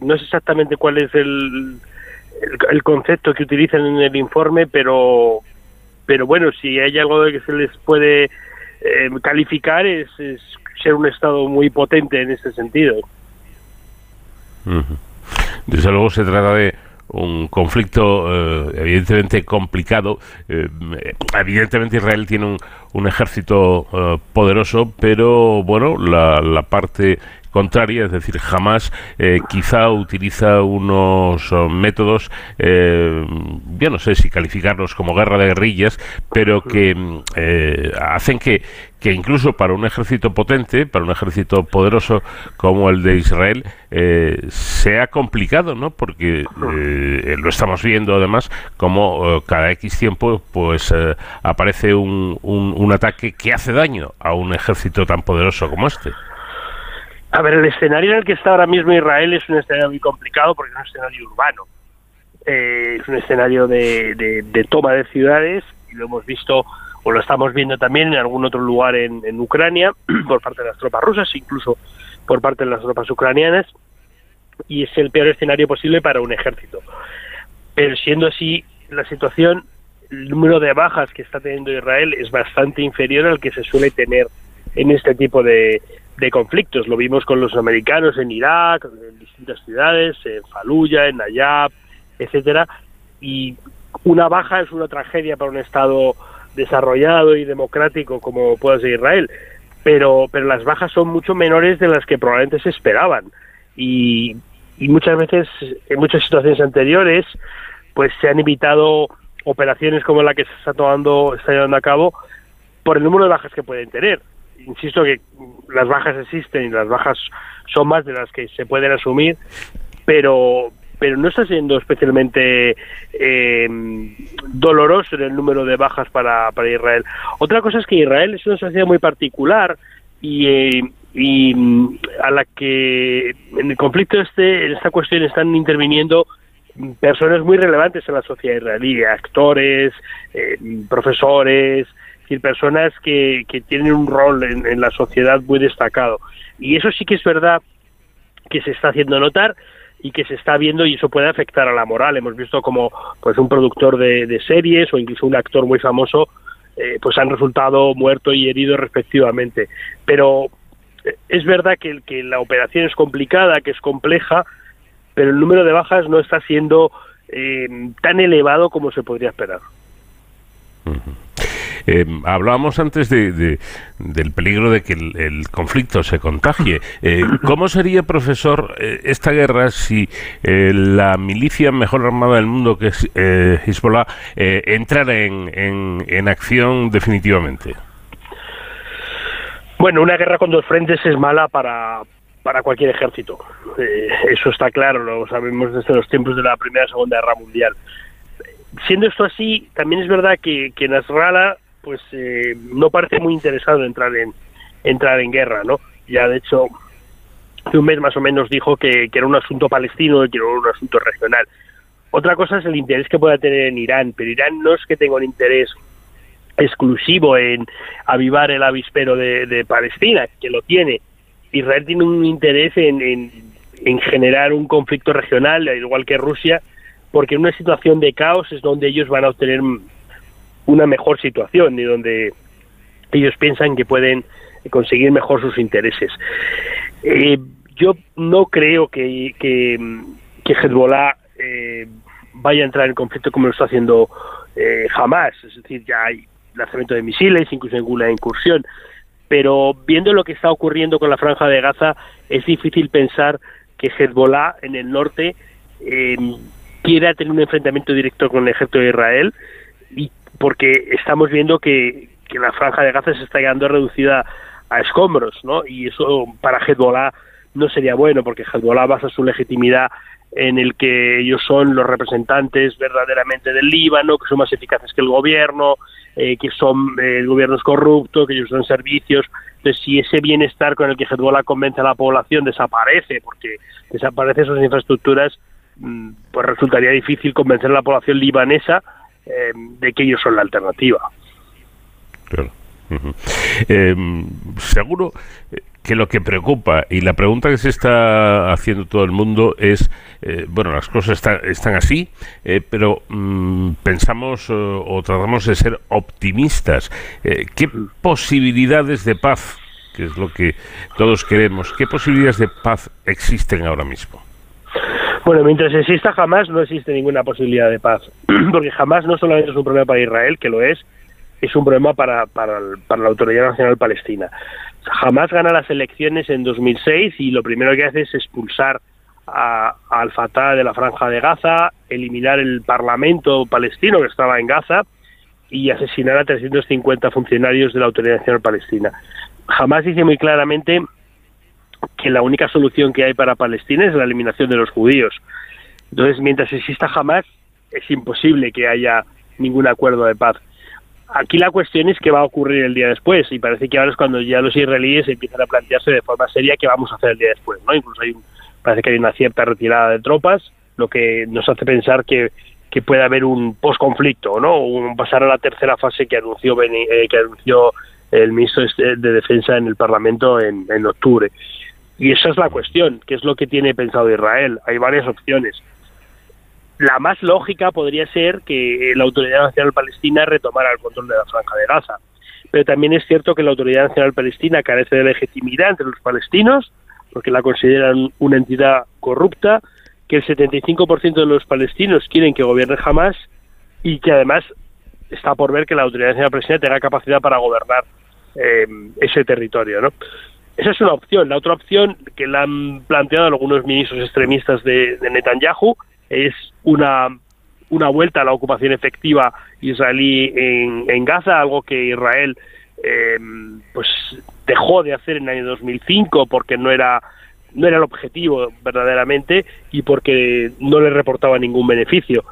no sé exactamente cuál es el, el, concepto que utilizan en el informe, pero, pero bueno, si hay algo de que se les puede eh, calificar es, ser un Estado muy potente en ese sentido. Desde luego se trata de un conflicto eh, evidentemente complicado. Eh, evidentemente Israel tiene un, un ejército poderoso, pero bueno, la, la parte contraria, es decir, jamás eh, quizá utiliza unos oh, métodos, eh, yo no sé si calificarlos como guerra de guerrillas, pero que eh, hacen que, que incluso para un ejército potente, para un ejército poderoso como el de Israel, sea complicado, ¿no? Porque lo estamos viendo además como cada X tiempo pues aparece un, un, un ataque que hace daño a un ejército tan poderoso como este. A ver, el escenario en el que está ahora mismo Israel es un escenario muy complicado porque es un escenario urbano. Eh, es un escenario de, toma de ciudades y lo hemos visto o lo estamos viendo también en algún otro lugar en, en Ucrania por parte de las tropas rusas, incluso por parte de las tropas ucranianas, y es el peor escenario posible para un ejército. Pero siendo así la situación, el número de bajas que está teniendo Israel es bastante inferior al que se suele tener en este tipo de, de conflictos. Lo vimos con los americanos en Irak, en distintas ciudades, en Fallujah, en Nayab, etcétera. Y una baja es una tragedia para un Estado desarrollado y democrático como puede ser Israel. Pero, pero las bajas son mucho menores de las que probablemente se esperaban. Y, y muchas veces, en muchas situaciones anteriores, pues se han evitado operaciones como la que se está tomando, está llevando a cabo por el número de bajas que pueden tener insisto que las bajas existen y las bajas son más de las que se pueden asumir, pero pero no está siendo especialmente eh, doloroso el número de bajas para, para Israel. Otra cosa es que Israel es una sociedad muy particular y, eh, y mm, a la que en el conflicto este, en esta cuestión están interviniendo personas muy relevantes en la sociedad israelí, actores, eh, profesores, personas que, tienen un rol en, la sociedad muy destacado. Y eso sí que es verdad que se está haciendo notar y que se está viendo y eso puede afectar a la moral. Hemos visto como pues un productor de, series o incluso un actor muy famoso eh, pues han resultado muerto y herido respectivamente. Pero eh, es verdad que, que la operación es complicada, que es compleja, pero el número de bajas no está siendo eh, tan elevado como se podría esperar. Eh, hablábamos antes de, del peligro de que el, conflicto se contagie. Eh, ¿Cómo sería, profesor, eh, esta guerra si la milicia mejor armada del mundo, que es Hezbollah, entrara en, en, acción definitivamente? Bueno, una guerra con dos frentes es mala para, para cualquier ejército. eso está claro, lo sabemos desde los tiempos de la Primera y Segunda Guerra Mundial. Siendo esto así, también es verdad que, que Nasrallah pues eh, no parece muy interesado en entrar en entrar en guerra, ¿no? Ya de hecho hace un mes más o menos dijo que, era un asunto palestino y que era un asunto regional. Otra cosa es el interés que pueda tener en Irán, pero Irán no es que tenga un interés exclusivo en avivar el avispero de, Palestina, que lo tiene. Israel tiene un interés en, en, en, generar un conflicto regional, al igual que Rusia, porque en una situación de caos es donde ellos van a obtener una mejor situación y donde ellos piensan que pueden conseguir mejor sus intereses. Eh, yo no creo que, que, que Hezbollah eh, vaya a entrar en conflicto como lo está haciendo eh, jamás. Es decir, ya hay lanzamiento de misiles, incluso en una incursión. pero viendo lo que está ocurriendo con la franja de Gaza, es difícil pensar que Hezbollah en el norte eh, quiera tener un enfrentamiento directo con el ejército de Israel, y porque estamos viendo que, la franja de Gaza se está quedando reducida a escombros, ¿no? Y eso para Hezbollah no sería bueno, porque Hezbollah basa su legitimidad en el que ellos son los representantes verdaderamente del Líbano, que son más eficaces que el gobierno, eh, que son eh, el gobierno es corrupto, que ellos son servicios. Entonces, si ese bienestar con el que Hezbollah convence a la población desaparece, porque desaparecen esas infraestructuras, mm, pues resultaría difícil convencer a la población libanesa eh, de que ellos son la alternativa. Claro. seguro que lo que preocupa y la pregunta que se está haciendo todo el mundo es, eh, bueno, las cosas están así, eh, pero mm, pensamos eh, o tratamos de ser optimistas. ¿Qué posibilidades de paz, que es lo que todos queremos, qué posibilidades de paz existen ahora mismo? Bueno, mientras exista jamás no existe ninguna posibilidad de paz, porque jamás no solamente es un problema para Israel, que lo es, es un problema para, para, la Autoridad Nacional Palestina. Jamás gana las elecciones en 2006 y lo primero que hace es expulsar a, Al Fatah de la Franja de Gaza, eliminar el Parlamento palestino que estaba en Gaza y asesinar a 350 funcionarios de la Autoridad Nacional Palestina. Jamás dice muy claramente que la única solución que hay para Palestina es la eliminación de los judíos. Entonces, mientras exista jamás, es imposible que haya ningún acuerdo de paz. Aquí la cuestión es qué va a ocurrir el día después y parece que ahora es cuando ya los israelíes empiezan a plantearse de forma seria qué vamos a hacer el día después, ¿no? Incluso hay parece que hay una cierta retirada de tropas, lo que nos hace pensar que, que puede haber un posconflicto, ¿no? Un pasar a la tercera fase que anunció eh, que anunció el ministro de Defensa en el Parlamento en, en octubre. Y esa es la cuestión, ¿qué es lo que tiene pensado Israel? Hay varias opciones la más lógica podría ser que la Autoridad Nacional Palestina retomara el control de la Franja de Gaza. Pero también es cierto que la Autoridad Nacional Palestina carece de legitimidad entre los palestinos, porque la consideran una entidad corrupta, que el 75% de los palestinos quieren que gobierne jamás y que además está por ver que la Autoridad Nacional Palestina tenga capacidad para gobernar eh, ese territorio. ¿no? Esa es una opción. La otra opción que la han planteado algunos ministros extremistas de, Netanyahu es una, una vuelta a la ocupación efectiva israelí en, en Gaza, algo que Israel eh, pues dejó de hacer en el año 2005 porque no era no era el objetivo verdaderamente y porque no le reportaba ningún beneficio.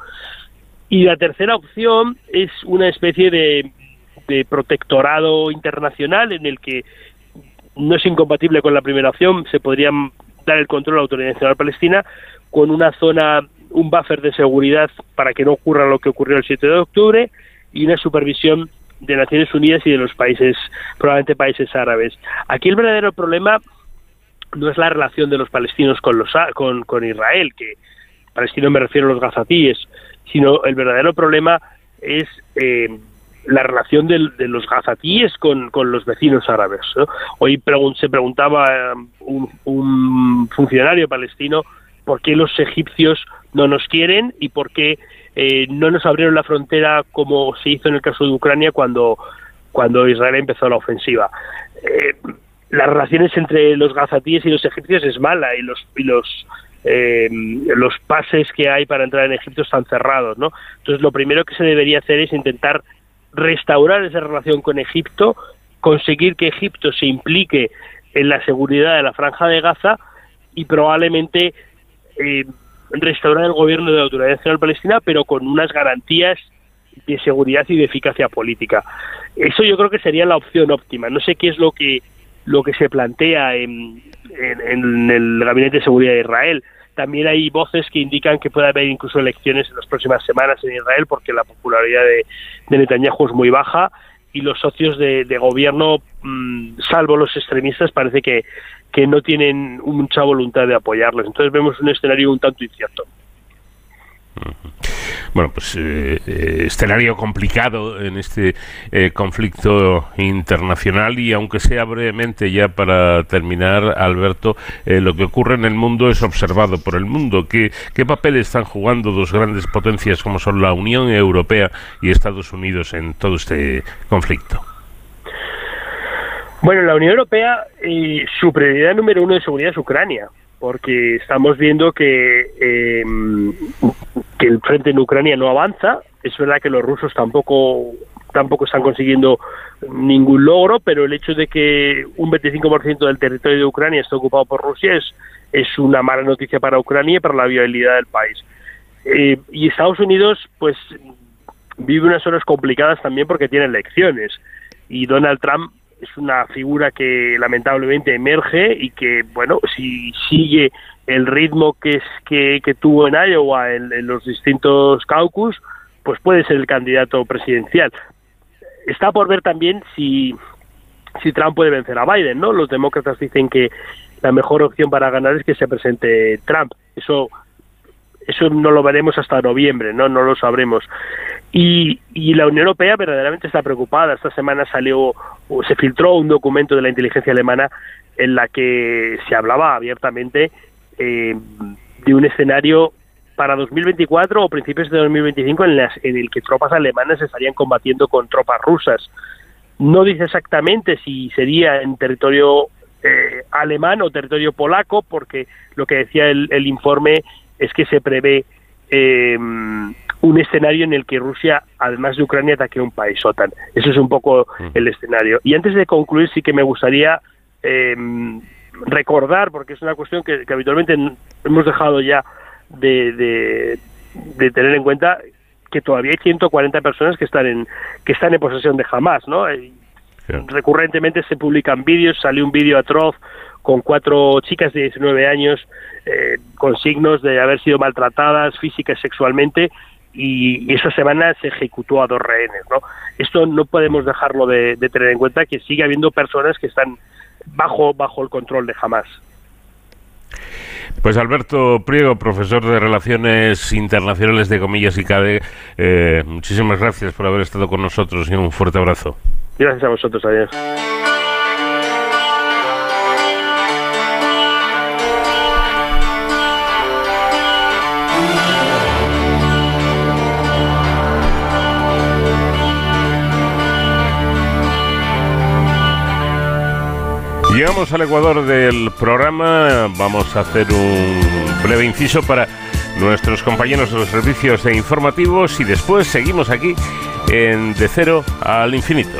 Y la tercera opción es una especie de, de protectorado internacional en el que no es incompatible con la primera opción, se podría dar el control a la Autoridad Nacional Palestina con una zona un buffer de seguridad para que no ocurra lo que ocurrió el 7 de octubre y una supervisión de Naciones Unidas y de los países, probablemente países árabes. Aquí el verdadero problema no es la relación de los palestinos con, los, con, con Israel, que palestino me refiero a los gazatíes, sino el verdadero problema es eh, la relación de, los gazatíes con, con, los vecinos árabes. Hoy se preguntaba eh, un, un funcionario palestino por qué los egipcios no nos quieren y por qué eh, no nos abrieron la frontera como se hizo en el caso de Ucrania cuando, cuando Israel empezó la ofensiva. Eh, las relaciones entre los gazatíes y los egipcios es mala y los y los los pases que hay para entrar en Egipto están cerrados, ¿no? Entonces lo primero que se debería hacer es intentar restaurar esa relación con Egipto, conseguir que Egipto se implique en la seguridad de la franja de Gaza y probablemente eh, restaurar el gobierno de la Autoridad Nacional Palestina, pero con unas garantías de seguridad y de eficacia política. Eso yo creo que sería la opción óptima. No sé qué es lo que lo que se plantea en, en, el Gabinete de Seguridad de Israel. También hay voces que indican que puede haber incluso elecciones en las próximas semanas en Israel porque la popularidad de, de Netanyahu es muy baja y los socios de, gobierno, mm, salvo los extremistas, parece que, que no tienen mucha voluntad de apoyarlos. Entonces vemos un escenario un tanto incierto. Bueno, pues eh, eh, escenario complicado en este eh, conflicto internacional y aunque sea brevemente ya para terminar, Alberto, lo que ocurre en el mundo es observado por el mundo. ¿Qué, ¿Qué papel están jugando dos grandes potencias como son la Unión Europea y Estados Unidos en todo este conflicto? Bueno, la Unión Europea, y su prioridad número uno de seguridad es Ucrania, porque estamos viendo que, eh, que el frente en Ucrania no avanza. Es verdad que los rusos tampoco tampoco están consiguiendo ningún logro, pero el hecho de que un 25% del territorio de Ucrania esté ocupado por Rusia es, es una mala noticia para Ucrania y para la viabilidad del país. Eh, y Estados Unidos, pues, vive unas horas complicadas también porque tiene elecciones. Y Donald Trump es una figura que lamentablemente emerge y que, bueno, si sigue el ritmo que, es, que, que tuvo en Iowa en, los distintos caucus, pues puede ser el candidato presidencial. Está por ver también si, si Trump puede vencer a Biden, ¿no? Los demócratas dicen que la mejor opción para ganar es que se presente Trump. Eso eso no lo veremos hasta noviembre, no no lo sabremos. Y, y, la Unión Europea verdaderamente está preocupada. Esta semana salió, o se filtró un documento de la inteligencia alemana en la que se hablaba abiertamente eh, de un escenario para 2024 o principios de 2025 en, las, en el que tropas alemanas estarían combatiendo con tropas rusas. No dice exactamente si sería en territorio eh, alemán o territorio polaco, porque lo que decía el, el informe es que se prevé eh, un escenario en el que Rusia, además de Ucrania, ataque a un país OTAN. Eso es un poco el escenario. Y antes de concluir, sí que me gustaría eh, recordar, porque es una cuestión que, habitualmente hemos dejado ya de, de, tener en cuenta, que todavía hay 140 personas que están en que están en posesión de Hamas, ¿no? Recurrentemente se publican vídeos, salió un vídeo atroz con cuatro chicas de 19 años eh, con signos de haber sido maltratadas física y sexualmente y, esa semana se ejecutó a dos rehenes. ¿no? Esto no podemos dejarlo de, tener en cuenta que sigue habiendo personas que están bajo, bajo el control de Hamas. Pues Alberto Priego, profesor de Relaciones Internacionales de Comillas y CADE, eh, muchísimas gracias por haber estado con nosotros y un fuerte abrazo. Gracias a vosotros, adiós. Llegamos al Ecuador del programa. Vamos a hacer un breve inciso para nuestros compañeros de los servicios informativos y después seguimos aquí en De Cero al Infinito.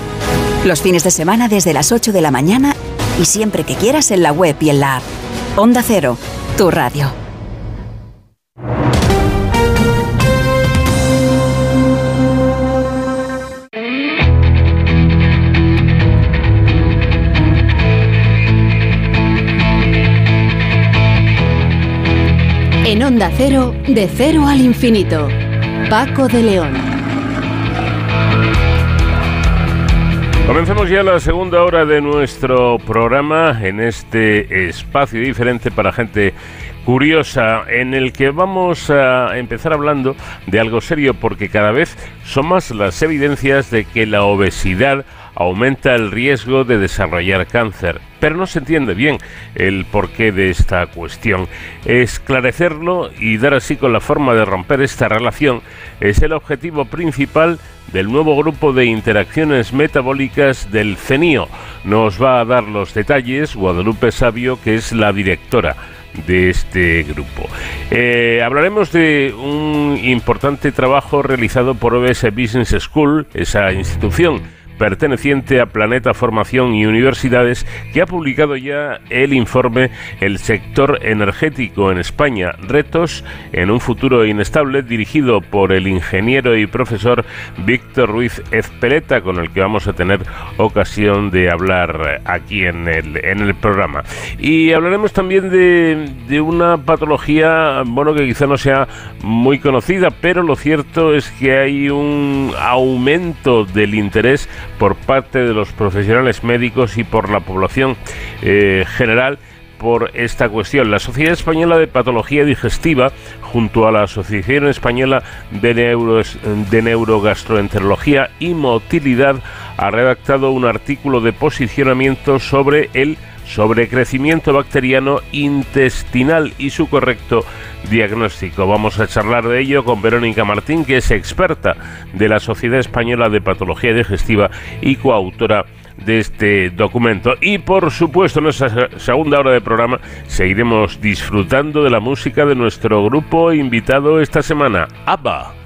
Los fines de semana desde las 8 de la mañana y siempre que quieras en la web y en la app. Onda Cero, tu radio. En Onda Cero, de cero al infinito. Paco de León. Comenzamos ya la segunda hora de nuestro programa en este espacio diferente para gente curiosa en el que vamos a empezar hablando de algo serio porque cada vez son más las evidencias de que la obesidad aumenta el riesgo de desarrollar cáncer. Pero no se entiende bien el porqué de esta cuestión. Esclarecerlo y dar así con la forma de romper esta relación es el objetivo principal del nuevo grupo de interacciones metabólicas del CENIO. Nos va a dar los detalles Guadalupe Sabio, que es la directora de este grupo. Eh, hablaremos de un importante trabajo realizado por OBS Business School, esa institución perteneciente a Planeta Formación y Universidades, que ha publicado ya el informe El sector energético en España, retos en un futuro inestable, dirigido por el ingeniero y profesor Víctor Ruiz Ezpeleta, con el que vamos a tener ocasión de hablar aquí en el, en el programa. Y hablaremos también de, de una patología, bueno, que quizá no sea muy conocida, pero lo cierto es que hay un aumento del interés por parte de los profesionales médicos y por la población eh, general por esta cuestión. La Sociedad Española de Patología Digestiva, junto a la Asociación Española de, de Neurogastroenterología y Motilidad, ha redactado un artículo de posicionamiento sobre el sobrecrecimiento bacteriano intestinal y su correcto diagnóstico. Vamos a charlar de ello con Verónica Martín, que es experta de la Sociedad Española de Patología Digestiva y coautora de este documento. Y por supuesto, en nuestra segunda hora de programa seguiremos disfrutando de la música de nuestro grupo invitado esta semana, ABBA.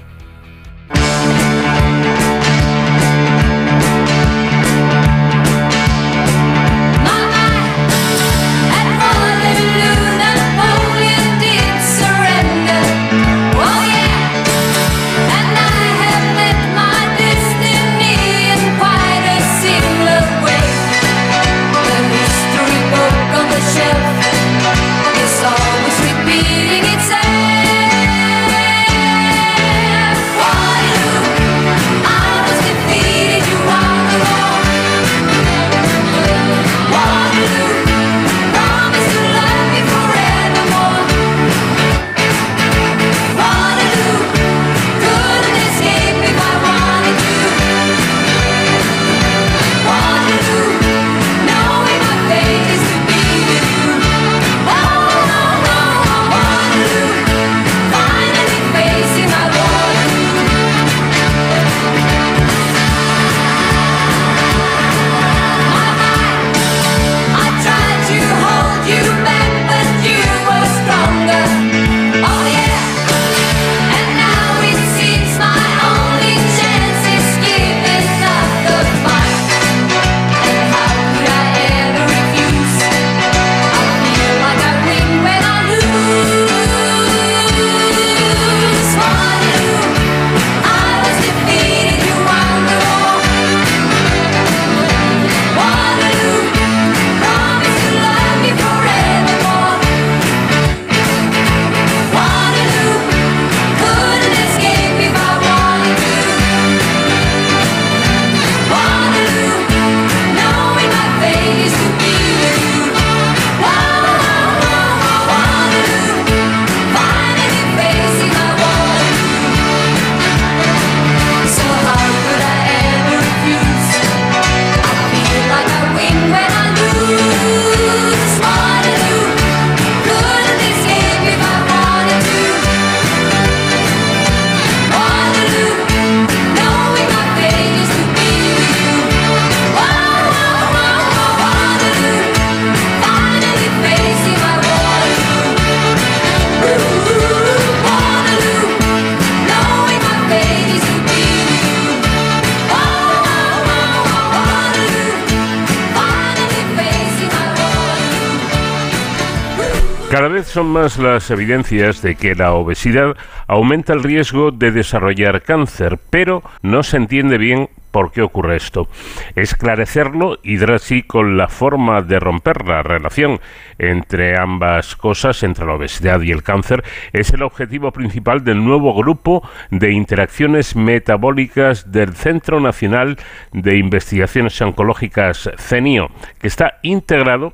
Son más las evidencias de que la obesidad aumenta el riesgo de desarrollar cáncer, pero no se entiende bien por qué ocurre esto. Esclarecerlo y dar así con la forma de romper la relación entre ambas cosas, entre la obesidad y el cáncer, es el objetivo principal del nuevo grupo de interacciones metabólicas del Centro Nacional de Investigaciones Oncológicas CENIO, que está integrado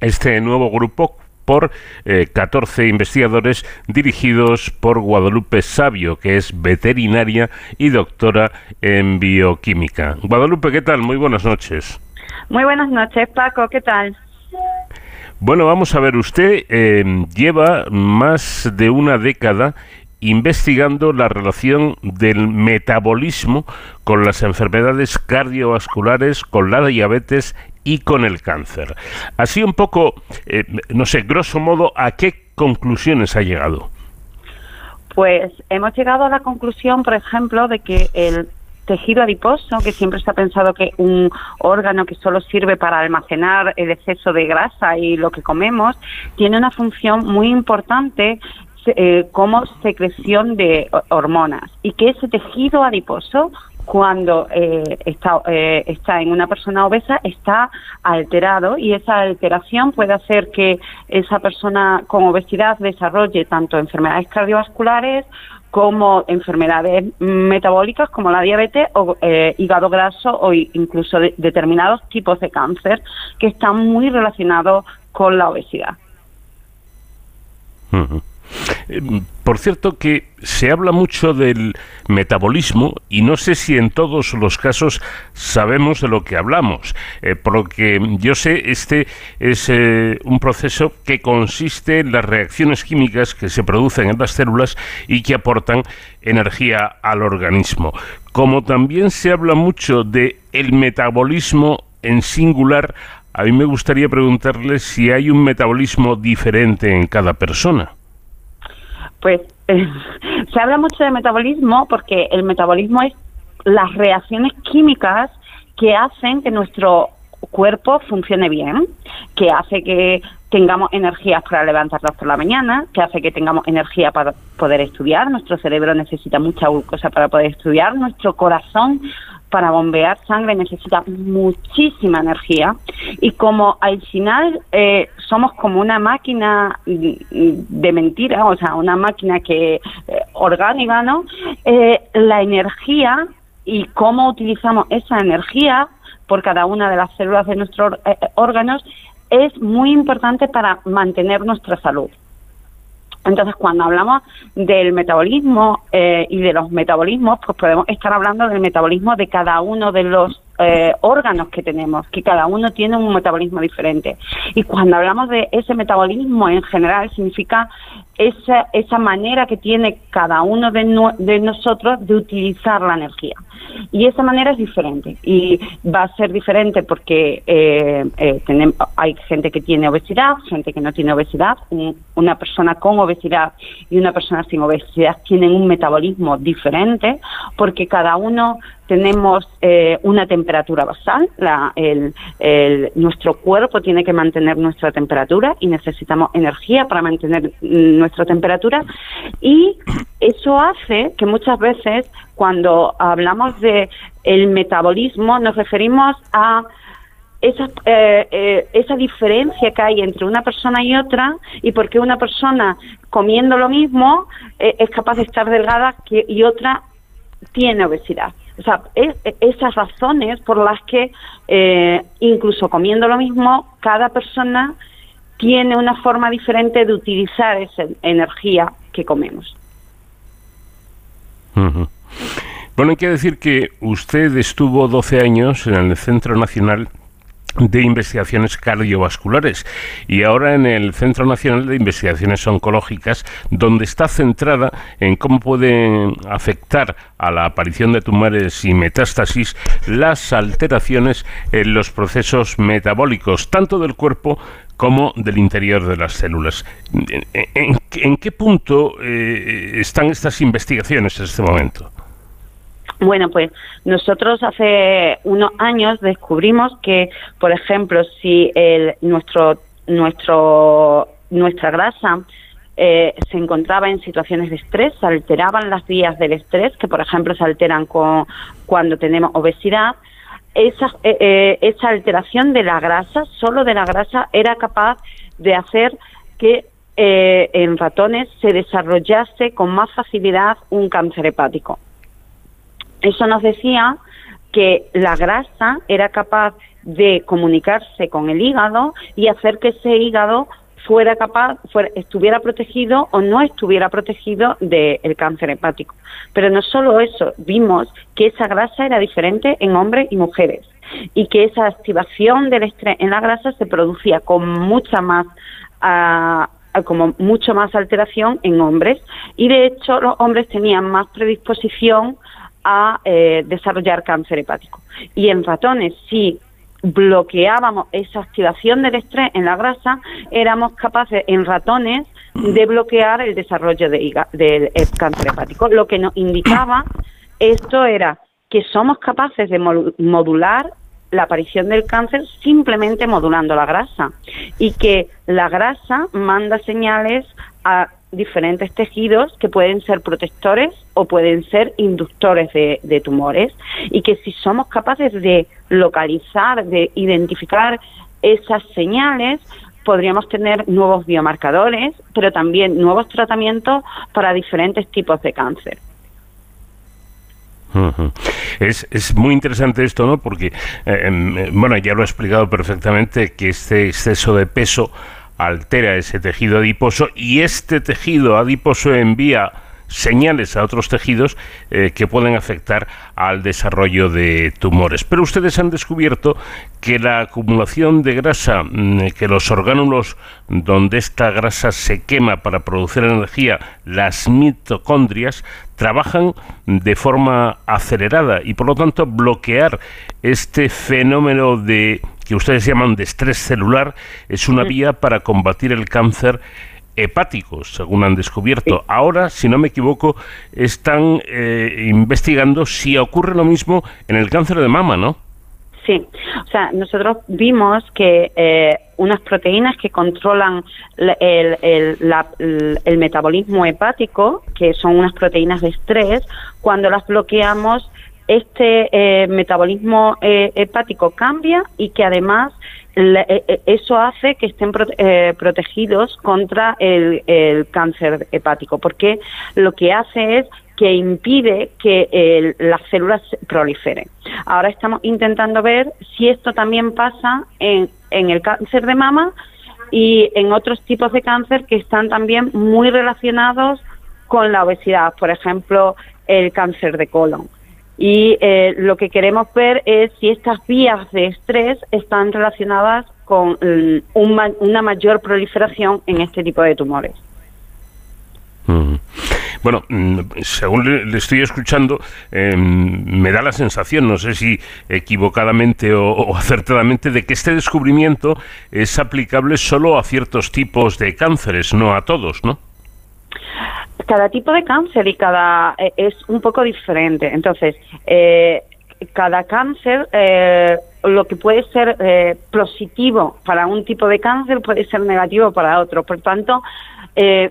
este nuevo grupo por 14 eh, investigadores dirigidos por Guadalupe Sabio, que es veterinaria y doctora en bioquímica. Guadalupe, ¿qué tal? Muy buenas noches. Muy buenas noches, Paco, ¿qué tal? Bueno, vamos a ver, usted eh, lleva más de una década investigando la relación del metabolismo con las enfermedades cardiovasculares, con la diabetes y con el cáncer. Así un poco, eh, no sé, grosso modo, ¿a qué conclusiones ha llegado? Pues hemos llegado a la conclusión, por ejemplo, de que el tejido adiposo, que siempre está pensado que un órgano que solo sirve para almacenar el exceso de grasa y lo que comemos, tiene una función muy importante eh, como secreción de hormonas y que ese tejido adiposo cuando eh, está, eh, está en una persona obesa está alterado y esa alteración puede hacer que esa persona con obesidad desarrolle tanto enfermedades cardiovasculares como enfermedades metabólicas como la diabetes o eh, hígado graso o incluso determinados tipos de cáncer que están muy relacionados con la obesidad. Eh, por cierto que se habla mucho del metabolismo y no sé si en todos los casos sabemos de lo que hablamos. Eh, por lo que yo sé, este es eh, un proceso que consiste en las reacciones químicas que se producen en las células y que aportan energía al organismo. Como también se habla mucho de el metabolismo en singular, a mí me gustaría preguntarle si hay un metabolismo diferente en cada persona. Pues se habla mucho de metabolismo porque el metabolismo es las reacciones químicas que hacen que nuestro cuerpo funcione bien, que hace que tengamos energías para levantarnos por la mañana, que hace que tengamos energía para poder estudiar, nuestro cerebro necesita mucha glucosa para poder estudiar, nuestro corazón para bombear sangre necesita muchísima energía y como al final eh, somos como una máquina de mentira, o sea, una máquina que eh, orgánica, ¿no? Eh, la energía y cómo utilizamos esa energía por cada una de las células de nuestros órganos es muy importante para mantener nuestra salud. Entonces, cuando hablamos del metabolismo eh, y de los metabolismos, pues podemos estar hablando del metabolismo de cada uno de los eh, órganos que tenemos, que cada uno tiene un metabolismo diferente. Y cuando hablamos de ese metabolismo en general, significa esa, esa manera que tiene cada uno de, de nosotros de utilizar la energía. Y esa manera es diferente. Y va a ser diferente porque eh, eh, tenemos, hay gente que tiene obesidad, gente que no tiene obesidad. una persona con obesidad y una persona sin obesidad tienen un metabolismo diferente porque cada uno tenemos eh, una temperatura basal, la, el, nuestro cuerpo tiene que mantener nuestra temperatura y necesitamos energía para mantener nuestra temperatura y eso hace que muchas veces cuando hablamos de el metabolismo nos referimos a esa, eh, eh, esa diferencia que hay entre una persona y otra y por qué una persona comiendo lo mismo es capaz de estar delgada que, y otra tiene obesidad. O sea, esas razones por las que, eh, incluso comiendo lo mismo, cada persona tiene una forma diferente de utilizar esa energía que comemos. Bueno, hay que decir que usted estuvo 12 años en el Centro Nacional de investigaciones cardiovasculares y ahora en el Centro Nacional de Investigaciones Oncológicas, donde está centrada en cómo pueden afectar a la aparición de tumores y metástasis las alteraciones en los procesos metabólicos, tanto del cuerpo como del interior de las células. ¿En, qué punto eh, están estas investigaciones en este momento? Bueno, pues nosotros hace unos años descubrimos que, por ejemplo, si el, nuestro, nuestro, nuestra grasa eh, se encontraba en situaciones de estrés, se alteraban las vías del estrés, que por ejemplo se alteran con, cuando tenemos obesidad, esa, eh, eh, esa alteración de la grasa, solo de la grasa, era capaz de hacer que en ratones se desarrollase con más facilidad un cáncer hepático. Eso nos decía que la grasa era capaz de comunicarse con el hígado y hacer que ese hígado fuera capaz, fuera, estuviera protegido o no estuviera protegido del cáncer hepático. Pero no solo eso, vimos que esa grasa era diferente en hombres y mujeres y que esa activación del estrés en la grasa se producía con mucha más ah, como mucho más alteración en hombres y de hecho los hombres tenían más predisposición a eh, desarrollar cáncer hepático. Y en ratones, si bloqueábamos esa activación del estrés en la grasa, éramos capaces en ratones de bloquear el desarrollo de del cáncer hepático. Lo que nos indicaba esto era que somos capaces de modular la aparición del cáncer simplemente modulando la grasa y que la grasa manda señales a diferentes tejidos que pueden ser protectores o pueden ser inductores de, tumores y que si somos capaces de localizar, de identificar esas señales, podríamos tener nuevos biomarcadores, pero también nuevos tratamientos para diferentes tipos de cáncer. Es, es, muy interesante esto, ¿no? Porque, eh, em, eh, bueno, ya lo he explicado perfectamente que este exceso de peso altera ese tejido adiposo y este tejido adiposo envía señales a otros tejidos eh, que pueden afectar al desarrollo de tumores. Pero ustedes han descubierto que la acumulación de grasa, mm, que los orgánulos donde esta grasa se quema para producir energía, las mitocondrias, trabajan de forma acelerada y por lo tanto bloquear este fenómeno de que ustedes llaman de estrés celular es una vía para combatir el cáncer hepáticos, según han descubierto. Ahora, si no me equivoco, están eh, investigando si ocurre lo mismo en el cáncer de mama, ¿no? Sí, o sea, nosotros vimos que eh, unas proteínas que controlan el, el, metabolismo hepático, que son unas proteínas de estrés, cuando las bloqueamos, este eh, metabolismo hepático cambia y que además eh, eh, eso hace que estén eh, protegidos contra el, cáncer hepático, porque lo que hace es que impide que las células proliferen. Ahora estamos intentando ver si esto también pasa en, en el cáncer de mama y en otros tipos de cáncer que están también muy relacionados con la obesidad, por ejemplo, el cáncer de colon y eh, lo que queremos ver es si estas vías de estrés están relacionadas con mm, una mayor proliferación en este tipo de tumores. Bueno, mm, según le, estoy escuchando, em, me da la sensación, no sé si equivocadamente o, acertadamente, de que este descubrimiento es aplicable solo a ciertos tipos de cánceres, no a todos, ¿no? Cada tipo de cáncer y cada eh, es un poco diferente. Entonces, eh, cada cáncer, eh, lo que puede ser positivo para un tipo de cáncer puede ser negativo para otro. Por tanto,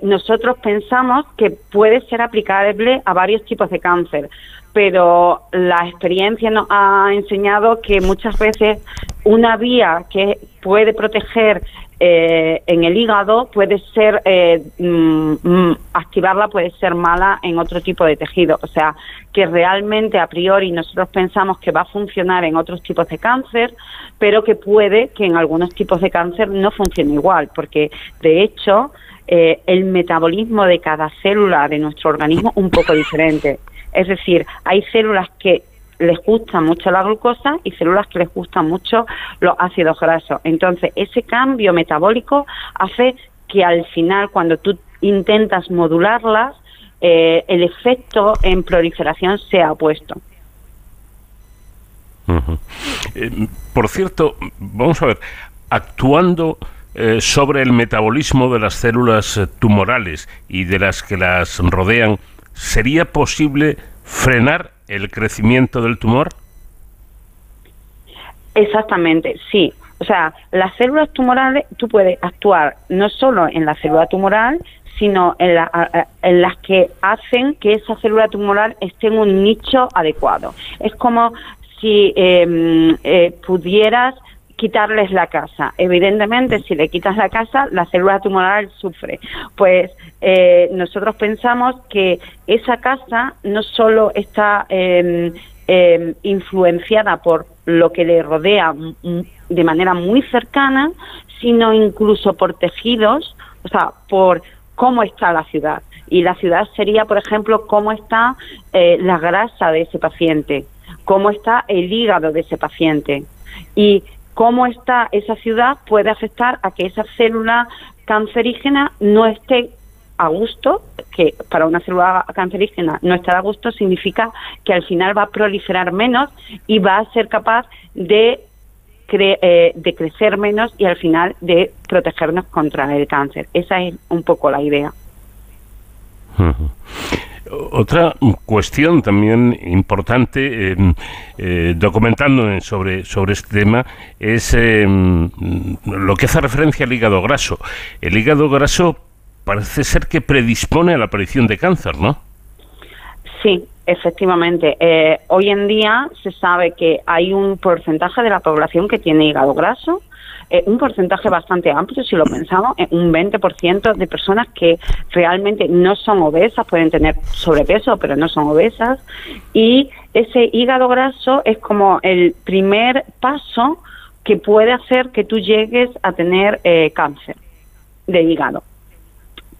nosotros pensamos que puede ser aplicable a varios tipos de cáncer, pero la experiencia nos ha enseñado que muchas veces una vía que puede proteger eh, en el hígado puede ser, eh, mm, mm, activarla puede ser mala en otro tipo de tejido. O sea, que realmente a priori nosotros pensamos que va a funcionar en otros tipos de cáncer, pero que puede que en algunos tipos de cáncer no funcione igual, porque de hecho eh, el metabolismo de cada célula de nuestro organismo un poco diferente. Es decir, hay células que les gusta mucho la glucosa y células que les gustan mucho los ácidos grasos. Entonces, ese cambio metabólico hace que al final, cuando tú intentas modularlas, eh, el efecto en proliferación sea opuesto. Eh, por cierto, vamos a ver, actuando eh, sobre el metabolismo de las células tumorales y de las que las rodean, ¿sería posible frenar el crecimiento del tumor? Exactamente, sí. O sea, las células tumorales, tú puedes actuar no solo en la célula tumoral, sino en, en las que hacen que esa célula tumoral esté en un nicho adecuado. Es como si em, eh, pudieras quitarles la casa. Evidentemente, si le quitas la casa, la célula tumoral sufre. Pues eh, nosotros pensamos que esa casa no solo está em, em, influenciada por lo que le rodea de manera muy cercana, sino incluso por tejidos, o sea, por cómo está la ciudad. Y la ciudad sería, por ejemplo, cómo está eh, la grasa de ese paciente, cómo está el hígado de ese paciente. Y cómo está esa ciudad puede afectar a que esa célula cancerígena no esté a gusto, que para una célula cancerígena no estar a gusto significa que al final va a proliferar menos y va a ser capaz de, eh, de crecer menos y al final de protegernos contra el cáncer. Esa es un poco la idea. Otra cuestión también importante, eh, eh, documentando sobre, sobre este tema, es eh, lo que hace referencia al hígado graso. El hígado graso parece ser que predispone a la aparición de cáncer, ¿no? Sí, efectivamente. hoy en día se sabe que hay un porcentaje de la población que tiene hígado graso, eh, un porcentaje bastante amplio, si lo pensamos, eh, un 20% de personas que realmente no son obesas, pueden tener sobrepeso, pero no son obesas, y ese hígado graso es como el primer paso que puede hacer que tú llegues a tener eh, cáncer de hígado.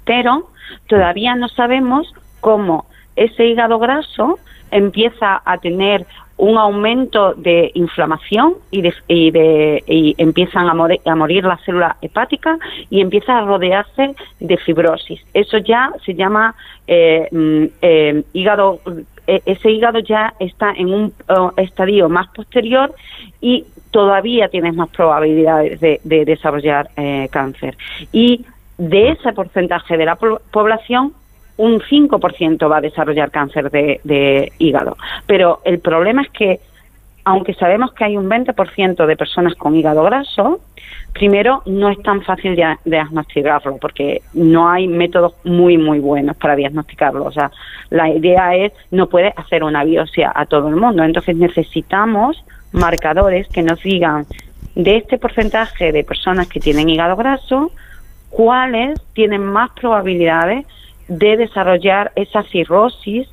Pero todavía no sabemos cómo ese hígado graso empieza a tener un aumento de inflamación y, de, y, de, y empiezan a, morir las células hepáticas y empieza a rodearse de fibrosis. Eso ya se llama eh, mm, eh, hígado, eh, ese hígado ya está en un estadio más posterior y todavía tienes más probabilidades de, de desarrollar cáncer. Y de ese porcentaje de la población, un 5% va a desarrollar cáncer de, hígado. Pero el problema es que, aunque sabemos que hay un 20% de personas con hígado graso, primero no es tan fácil de diagnosticarlo porque no hay métodos muy, muy buenos para diagnosticarlo. O sea, la idea es, no puede hacer una biopsia a todo el mundo. Entonces necesitamos marcadores que nos digan de este porcentaje de personas que tienen hígado graso, cuáles tienen más probabilidades de desarrollar esa cirrosis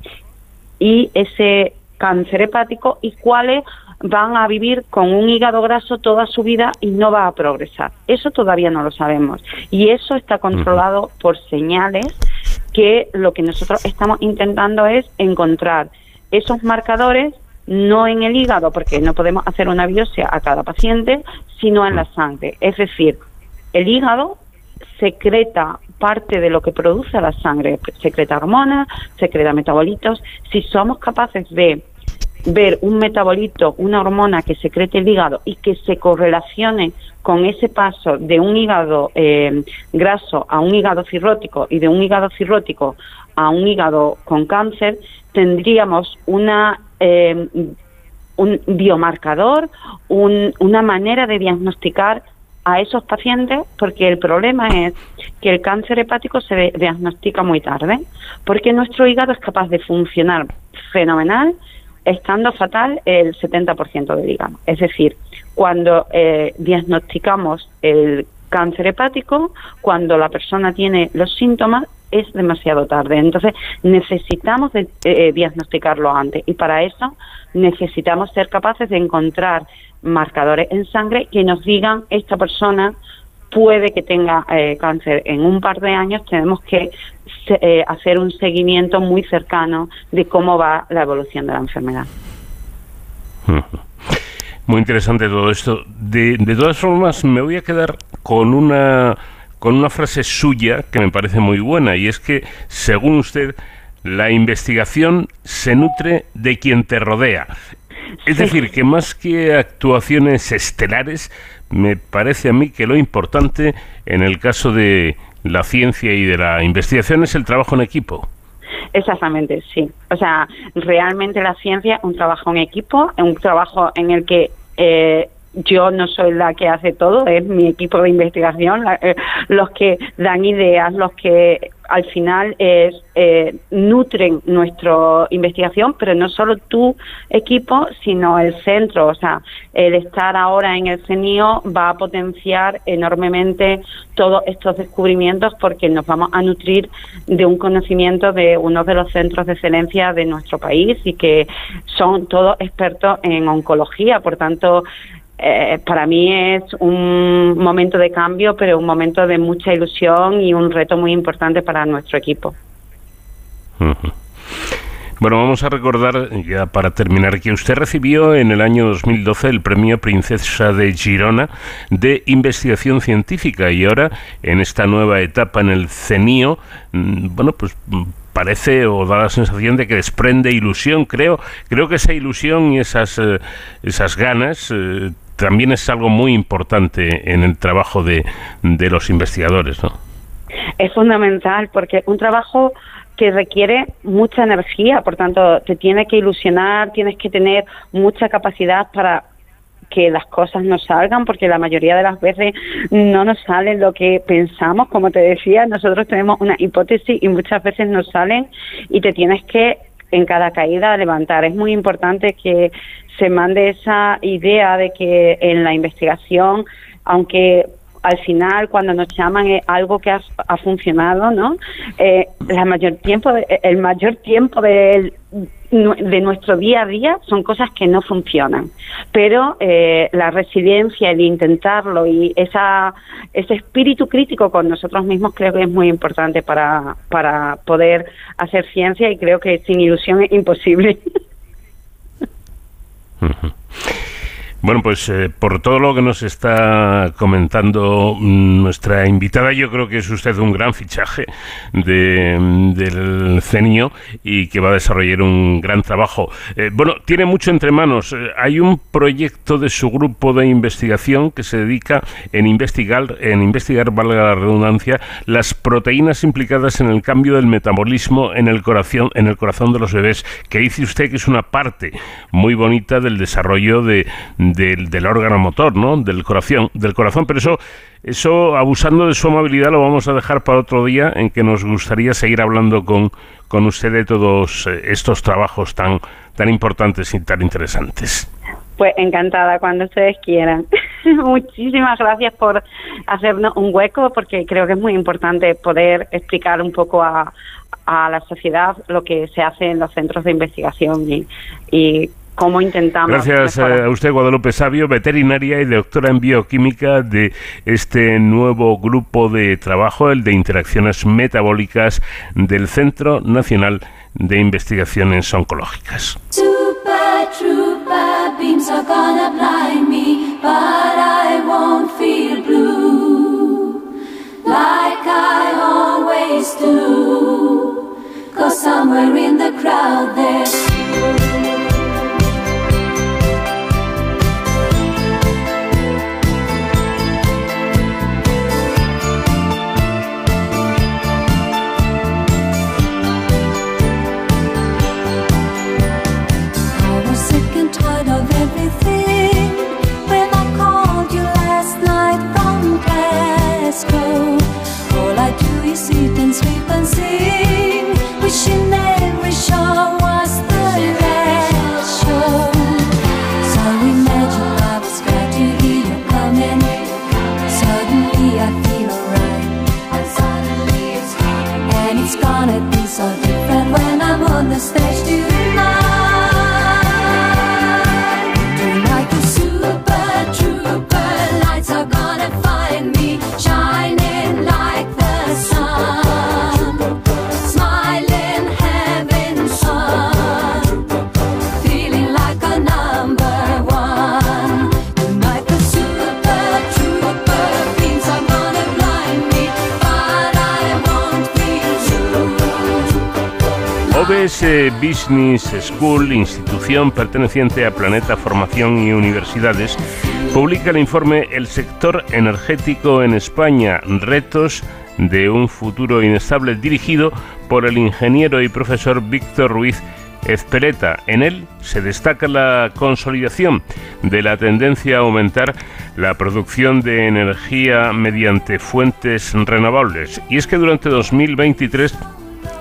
y ese cáncer hepático y cuáles van a vivir con un hígado graso toda su vida y no va a progresar. Eso todavía no lo sabemos. Y eso está controlado por señales que lo que nosotros estamos intentando es encontrar esos marcadores no en el hígado, porque no podemos hacer una biopsia a cada paciente, sino en la sangre. Es decir, el hígado secreta parte de lo que produce la sangre, secreta hormonas, secreta metabolitos. Si somos capaces de ver un metabolito, una hormona que secrete el hígado y que se correlacione con ese paso de un hígado eh, graso a un hígado cirrótico y de un hígado cirrótico a un hígado con cáncer, tendríamos una eh, un biomarcador, una manera de diagnosticar a esos pacientes porque el problema es que el cáncer hepático se diagnostica muy tarde, porque nuestro hígado es capaz de funcionar fenomenal estando fatal el 70% del hígado. Es decir, cuando eh, diagnosticamos el cáncer hepático, cuando la persona tiene los síntomas, es demasiado tarde. Entonces, necesitamos eh, diagnosticarlo antes y para eso necesitamos ser capaces de encontrar marcadores en sangre que nos digan esta persona puede que tenga eh, cáncer en un par de años, tenemos que eh, hacer un seguimiento muy cercano de cómo va la evolución de la enfermedad. Muy interesante todo esto. De, de todas formas, me voy a quedar con una con una frase suya que me parece muy buena y es que, según usted, la investigación se nutre de quien te rodea. Es decir, que más que actuaciones estelares, me parece a mí que lo importante en el caso de la ciencia y de la investigación es el trabajo en equipo. Exactamente, sí. O sea, realmente la ciencia es un trabajo en equipo, un trabajo en el que eh, yo no soy la que hace todo, es mi equipo de investigación, eh, los que dan ideas, los que al final es, eh, nutren nuestra investigación, pero no solo tu equipo, sino el centro. O sea, el estar ahora en el CENIO va a potenciar enormemente todos estos descubrimientos porque nos vamos a nutrir de un conocimiento de uno de los centros de excelencia de nuestro país y que son todos expertos en oncología. Por tanto, eh, para mí es un momento de cambio, pero un momento de mucha ilusión y un reto muy importante para nuestro equipo. Bueno, vamos a recordar, ya para terminar, que usted recibió en el año 2012 el premio Princesa de Girona de Investigación Científica y ahora, en esta nueva etapa en el CENIO, mm, bueno, pues mm, parece o da la sensación de que desprende ilusión. Creo, creo que esa ilusión y esas, eh, esas ganas eh, también es algo muy importante en el trabajo de, de los investigadores, ¿no? Es fundamental porque un trabajo que requiere mucha energía, por tanto, te tiene que ilusionar, tienes que tener mucha capacidad para que las cosas nos salgan, porque la mayoría de las veces no nos salen lo que pensamos, como te decía, nosotros tenemos una hipótesis y muchas veces nos salen y te tienes que en cada caída levantar. Es muy importante que se mande esa idea de que en la investigación, aunque al final cuando nos llaman es algo que ha, funcionado, ¿no? Eh, la mayor tiempo, el mayor tiempo de, de nuestro día a día son cosas que no funcionan, pero eh, la resiliencia, el intentarlo y esa ese espíritu crítico con nosotros mismos creo que es muy importante para para poder hacer ciencia y creo que sin ilusión es imposible. Mm-hmm. Bueno, pues eh, por todo lo que nos está comentando mm, nuestra invitada, yo creo que es usted un gran fichaje de, del CENIO y que va a desarrollar un gran trabajo. Eh, bueno, tiene mucho entre manos. Eh, hay un proyecto de su grupo de investigación que se dedica en investigar, en investigar, valga la redundancia, las proteínas implicadas en el cambio del metabolismo en el corazón, en el corazón de los bebés, que dice usted que es una parte muy bonita del desarrollo de del, órgano motor, ¿no? Del corazón, del corazón, pero eso, eso, abusando de su amabilidad, lo vamos a dejar para otro día en que nos gustaría seguir hablando con, con usted de todos eh, estos trabajos tan, tan importantes y tan interesantes. Pues encantada, cuando ustedes quieran. Muchísimas gracias por hacernos un hueco, porque creo que es muy importante poder explicar un poco a, a la sociedad lo que se hace en los centros de investigación y, y cómo intentamos. Gracias a usted, Guadalupe Sabio, veterinaria y doctora en bioquímica de este nuevo grupo de trabajo, el de interacciones metabólicas del Centro Nacional de Investigaciones Oncológicas. sweet and sweet and sing, wishing. Business School, institución perteneciente a Planeta Formación y Universidades, publica el informe El sector energético en España, retos de un futuro inestable, dirigido por el ingeniero y profesor Víctor Ruiz Ezpeleta. En él se destaca la consolidación de la tendencia a aumentar la producción de energía mediante fuentes renovables. Y es que durante 2023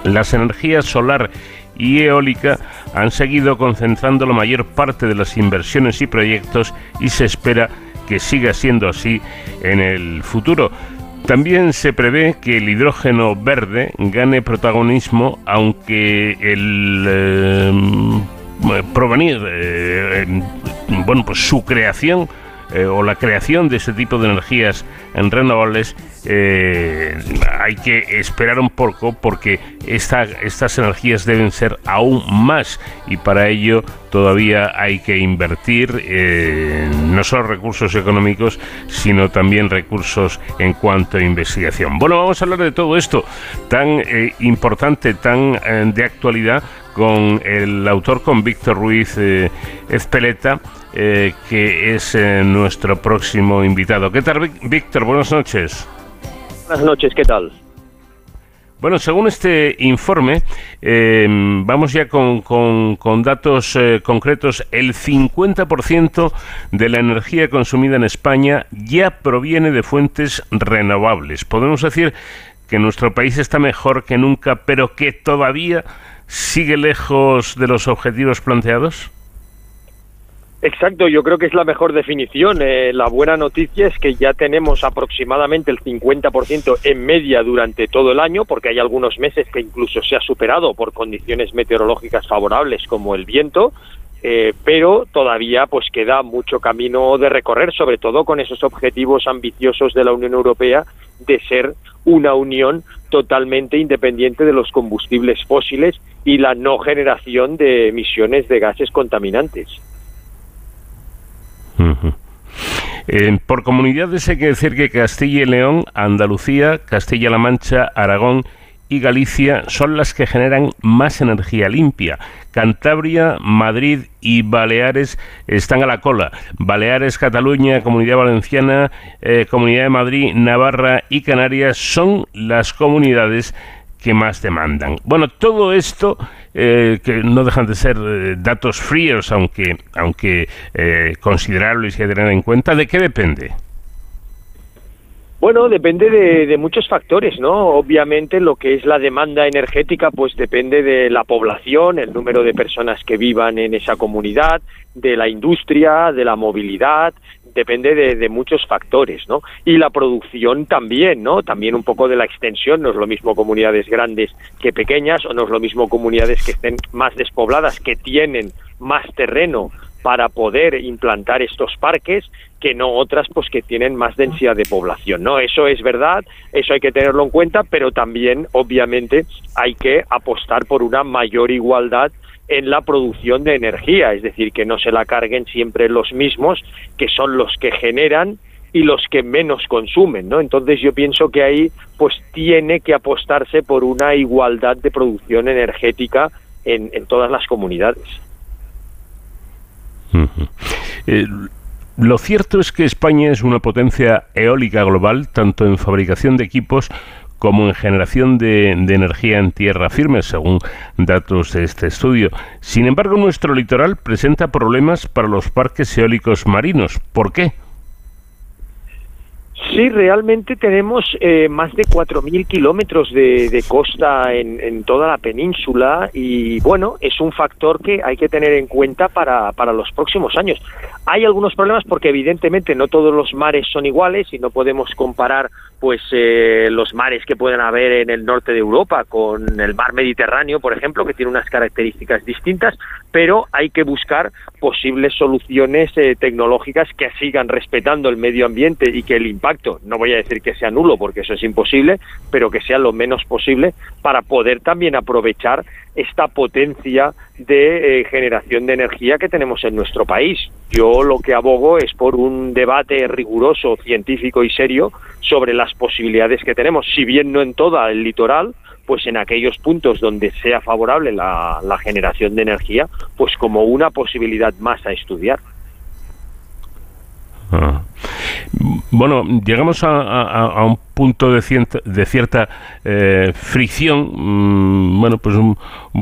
las energías solar y eólica han seguido concentrando la mayor parte de las inversiones y proyectos y se espera que siga siendo así en el futuro. También se prevé que el hidrógeno verde gane protagonismo, aunque el eh, provenir, eh, bueno, pues su creación eh, o la creación de ese tipo de energías renovables eh, hay que esperar un poco porque estas energías deben ser aún más y para ello todavía hay que invertir eh, no solo recursos económicos sino también recursos en cuanto a investigación. Bueno, vamos a hablar de todo esto tan importante, tan de actualidad con el autor, con Víctor Ruiz Ezpeleta eh, que es eh, nuestro próximo invitado. ¿Qué tal, Víctor? Buenas noches. Buenas noches, ¿qué tal? Bueno, según este informe, em, vamos ya con, con, datos eh, concretos. El 50% de la energía consumida en España ya proviene de fuentes renovables. Podemos decir que nuestro país está mejor que nunca, pero que todavía sigue lejos de los objetivos planteados. Exacto, yo creo que es la mejor definición. Eh, la buena noticia es que ya tenemos aproximadamente el 50% en media durante todo el año, porque hay algunos meses que incluso se ha superado por condiciones meteorológicas favorables como el viento, eh, pero todavía pues queda mucho camino de recorrer, sobre todo con esos objetivos ambiciosos de la Unión Europea de ser una unión totalmente independiente de los combustibles fósiles y la no generación de emisiones de gases contaminantes. Por comunidades hay que decir que Castilla y León, Andalucía, Castilla-La Mancha, Aragón y Galicia son las que generan más energía limpia. Cantabria, Madrid y Baleares están a la cola. Baleares, Cataluña, Comunidad Valenciana, eh, Comunidad de Madrid, Navarra y Canarias son las comunidades que más demandan. Bueno, todo esto, eh, que no dejan de ser eh, datos fríos, aunque, aunque eh, considerables y tener en cuenta, ¿de qué depende? Bueno, depende de, de, muchos factores, ¿no? Obviamente lo que es la demanda energética, pues depende de la población, el número de personas que vivan en esa comunidad, de la industria, de la movilidad, depende de, muchos factores, ¿no? Y la producción también, ¿no? También un poco de la extensión, no es lo mismo comunidades grandes que pequeñas, o no es lo mismo comunidades que estén más despobladas, que tienen más terreno para poder implantar estos parques que no otras pues que tienen más densidad de población, ¿no? Eso es verdad, eso hay que tenerlo en cuenta, pero también obviamente hay que apostar por una mayor igualdad en la producción de energía, es decir, que no se la carguen siempre los mismos, que son los que generan y los que menos consumen, ¿no? Entonces yo pienso que ahí pues tiene que apostarse por una igualdad de producción energética en, todas las comunidades. Eh, lo cierto es que España es una potencia eólica global, tanto en fabricación de equipos como en generación de, energía en tierra firme, según datos de este estudio. Sin embargo, nuestro litoral presenta problemas para los parques eólicos marinos. ¿Por qué? Sí, realmente tenemos eh, más de 4.000 kilómetros de, costa en, toda la península y bueno, es un factor que hay que tener en cuenta para, para los próximos años. Hay algunos problemas porque evidentemente no todos los mares son iguales y no podemos comparar pues eh, los mares que pueden haber en el norte de Europa con el mar Mediterráneo, por ejemplo, que tiene unas características distintas, pero hay que buscar posibles soluciones eh, tecnológicas que sigan respetando el medio ambiente y que el impacto, no voy a decir que sea nulo porque eso es imposible, pero que sea lo menos posible para poder también aprovechar esta potencia de eh, generación de energía que tenemos en nuestro país. Yo lo que abogo es por un debate riguroso, científico y serio sobre las posibilidades que tenemos, si bien no en toda el litoral, pues en aquellos puntos donde sea favorable la, generación de energía, pues como una posibilidad más a estudiar. Ah. Bueno, llegamos a, un punto de, de cierta eh, fricción, mm, bueno, pues un,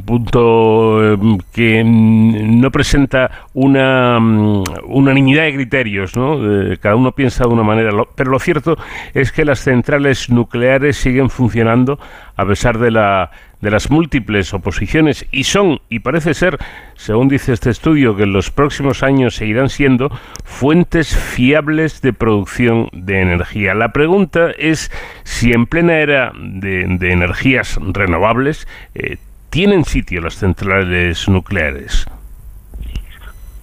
punto em, que no presenta una mm, unanimidad de criterios, ¿no? cada uno piensa de una manera, pero lo cierto es que las centrales nucleares siguen funcionando a pesar de la de las múltiples oposiciones y son, y parece ser, según dice este estudio, que en los próximos años seguirán siendo fuentes fiables de producción de energía. La pregunta es si en plena era de, energías renovables eh, tienen sitio las centrales nucleares.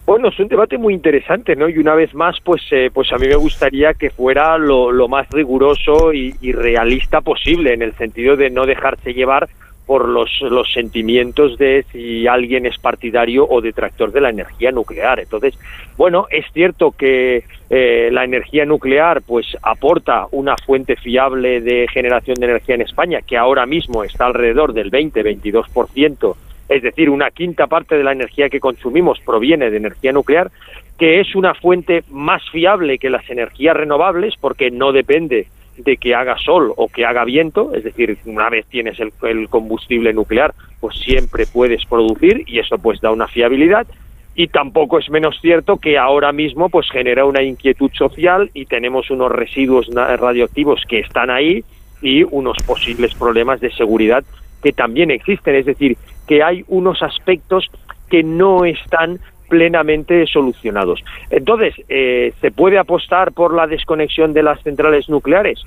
Bueno, es un debate muy interesante, ¿no? Y una vez más, pues, eh, pues a mí me gustaría que fuera lo, más riguroso y, realista posible, en el sentido de no dejarse llevar por los, los sentimientos de si alguien es partidario o detractor de la energía nuclear. Entonces, bueno, es cierto que eh, la energía nuclear pues aporta una fuente fiable de generación de energía en España que ahora mismo está alrededor del 20-22%, es decir, una quinta parte de la energía que consumimos proviene de energía nuclear, que es una fuente más fiable que las energías renovables porque no depende de que haga sol o que haga viento, es decir, una vez tienes el, combustible nuclear, pues siempre puedes producir y eso pues da una fiabilidad. Y tampoco es menos cierto que ahora mismo pues genera una inquietud social y tenemos unos residuos radioactivos que están ahí y unos posibles problemas de seguridad que también existen, es decir, que hay unos aspectos que no están plenamente solucionados. Entonces, eh, ¿se puede apostar por la desconexión de las centrales nucleares?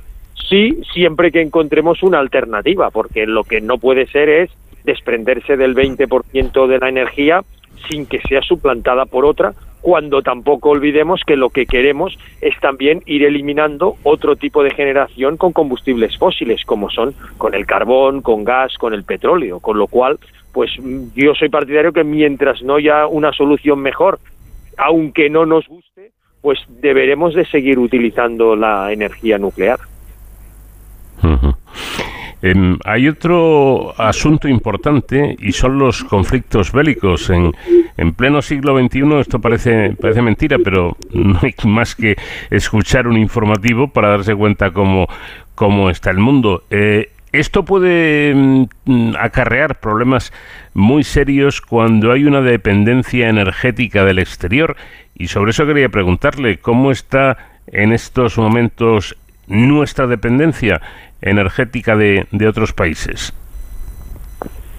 Sí, siempre que encontremos una alternativa, porque lo que no puede ser es desprenderse del 20% de la energía sin que sea suplantada por otra, cuando tampoco olvidemos que lo que queremos es también ir eliminando otro tipo de generación con combustibles fósiles, como son con el carbón, con gas, con el petróleo, con lo cual pues yo soy partidario que mientras no haya una solución mejor, aunque no nos guste, pues deberemos de seguir utilizando la energía nuclear. Hay otro asunto importante y son los conflictos bélicos. En, en, pleno siglo XXI esto parece, parece mentira, pero no hay más que escuchar un informativo para darse cuenta cómo, cómo está el mundo. Eh, esto puede mm, acarrear problemas muy serios cuando hay una dependencia energética del exterior y sobre eso quería preguntarle cómo está en estos momentos nuestra dependencia energética de, otros países.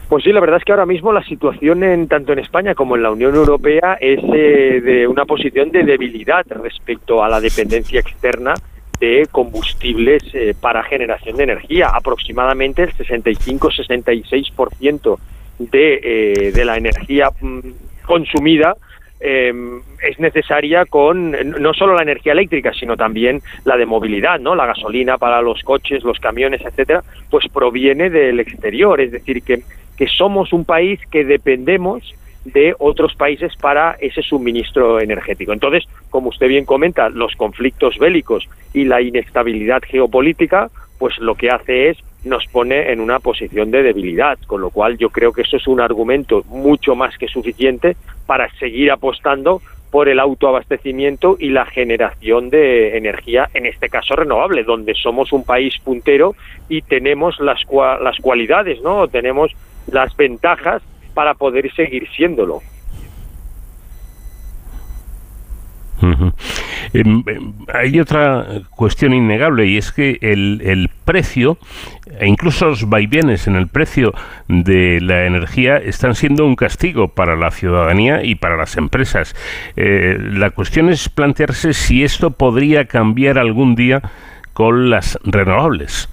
Pues sí, la verdad es que ahora mismo la situación en, tanto en España como en la Unión Europea es eh, de una posición de debilidad respecto a la dependencia externa de combustibles eh, para generación de energía. Aproximadamente el 65-66% de, eh, de la energía mm, consumida em, es necesaria con no solo la energía eléctrica, sino también la de movilidad, ¿no? La gasolina para los coches, los camiones, etcétera, pues proviene del exterior. Es decir, que, que somos un país que dependemos de otros países para ese suministro energético. Entonces, como usted bien comenta, los conflictos bélicos y la inestabilidad geopolítica, pues lo que hace es nos pone en una posición de debilidad, con lo cual yo creo que eso es un argumento mucho más que suficiente para seguir apostando por el autoabastecimiento y la generación de energía, en este caso renovable, donde somos un país puntero y tenemos las, las cualidades, ¿no? Tenemos las ventajas para poder seguir siéndolo. Em, em, hay otra cuestión innegable y es que el, precio e incluso los vaivenes en el precio de la energía están siendo un castigo para la ciudadanía y para las empresas. Eh, la cuestión es plantearse si esto podría cambiar algún día con las renovables.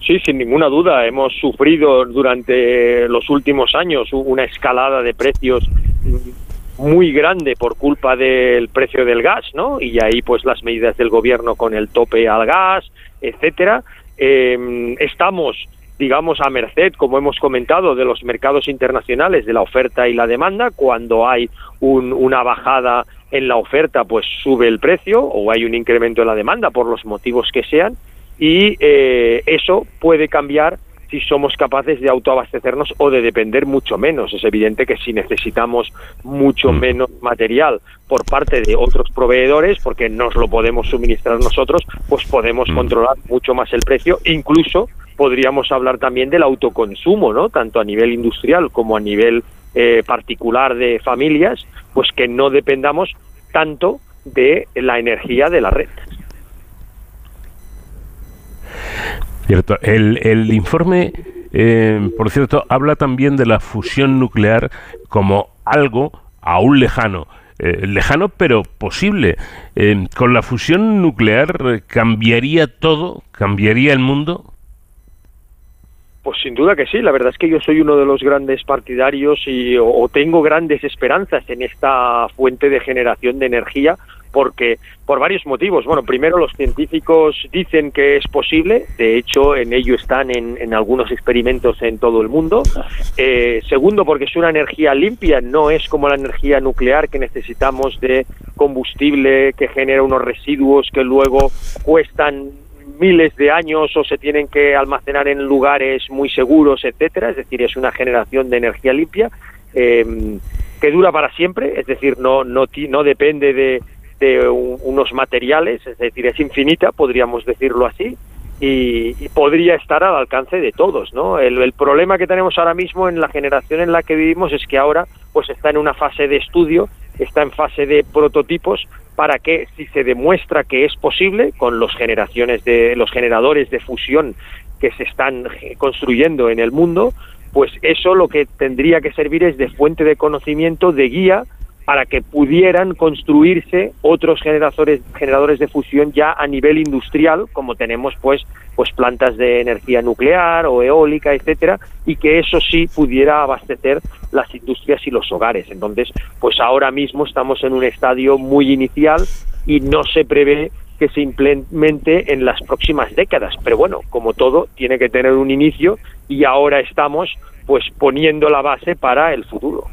Sí, sin ninguna duda. Hemos sufrido durante los últimos años una escalada de precios muy grande por culpa del precio del gas, ¿no? Y ahí, pues, las medidas del gobierno con el tope al gas, etcétera. Em, estamos, digamos, a merced, como hemos comentado, de los mercados internacionales, de la oferta y la demanda. Cuando hay una bajada en la oferta, pues sube el precio o hay un incremento en la demanda por los motivos que sean y eh, eso puede cambiar si somos capaces de autoabastecernos o de depender mucho menos. Es evidente que si necesitamos mucho menos material por parte de otros proveedores, porque nos lo podemos suministrar nosotros, pues podemos controlar mucho más el precio. Incluso podríamos hablar también del autoconsumo, ¿no? Tanto a nivel industrial como a nivel eh, particular de familias, pues que no dependamos tanto de la energía de la red. Cierto. El, informe, eh, por cierto, habla también de la fusión nuclear como algo aún lejano. Eh, lejano pero posible. Eh, ¿Con la fusión nuclear cambiaría todo? ¿Cambiaría el mundo? Pues sin duda que sí, la verdad es que yo soy uno de los grandes partidarios y o tengo grandes esperanzas en esta fuente de generación de energía porque por varios motivos. Bueno, primero los científicos dicen que es posible, de hecho en ello están en, algunos experimentos en todo el mundo. Eh, segundo, porque es una energía limpia, no es como la energía nuclear que necesitamos de combustible que genera unos residuos que luego cuestan miles de años o se tienen que almacenar en lugares muy seguros, etcétera. Es decir, es una generación de energía limpia. Eh, que dura para siempre, es decir, no, no, no depende de, de unos materiales, es decir, es infinita, podríamos decirlo así, y, podría estar al alcance de todos, ¿no? El, problema que tenemos ahora mismo en la generación en la que vivimos es que ahora pues está en una fase de estudio, está en fase de prototipos para que si se demuestra que es posible con los generaciones de los generadores de fusión que se están construyendo en el mundo, pues eso lo que tendría que servir es de fuente de conocimiento, de guía para que pudieran construirse otros generadores, generadores de fusión ya a nivel industrial, como tenemos pues, pues plantas de energía nuclear o eólica, etcétera, y que eso sí pudiera abastecer las industrias y los hogares. Entonces, pues ahora mismo estamos en un estadio muy inicial y no se prevé que se implemente en las próximas décadas. Pero bueno, como todo, tiene que tener un inicio y ahora estamos pues poniendo la base para el futuro.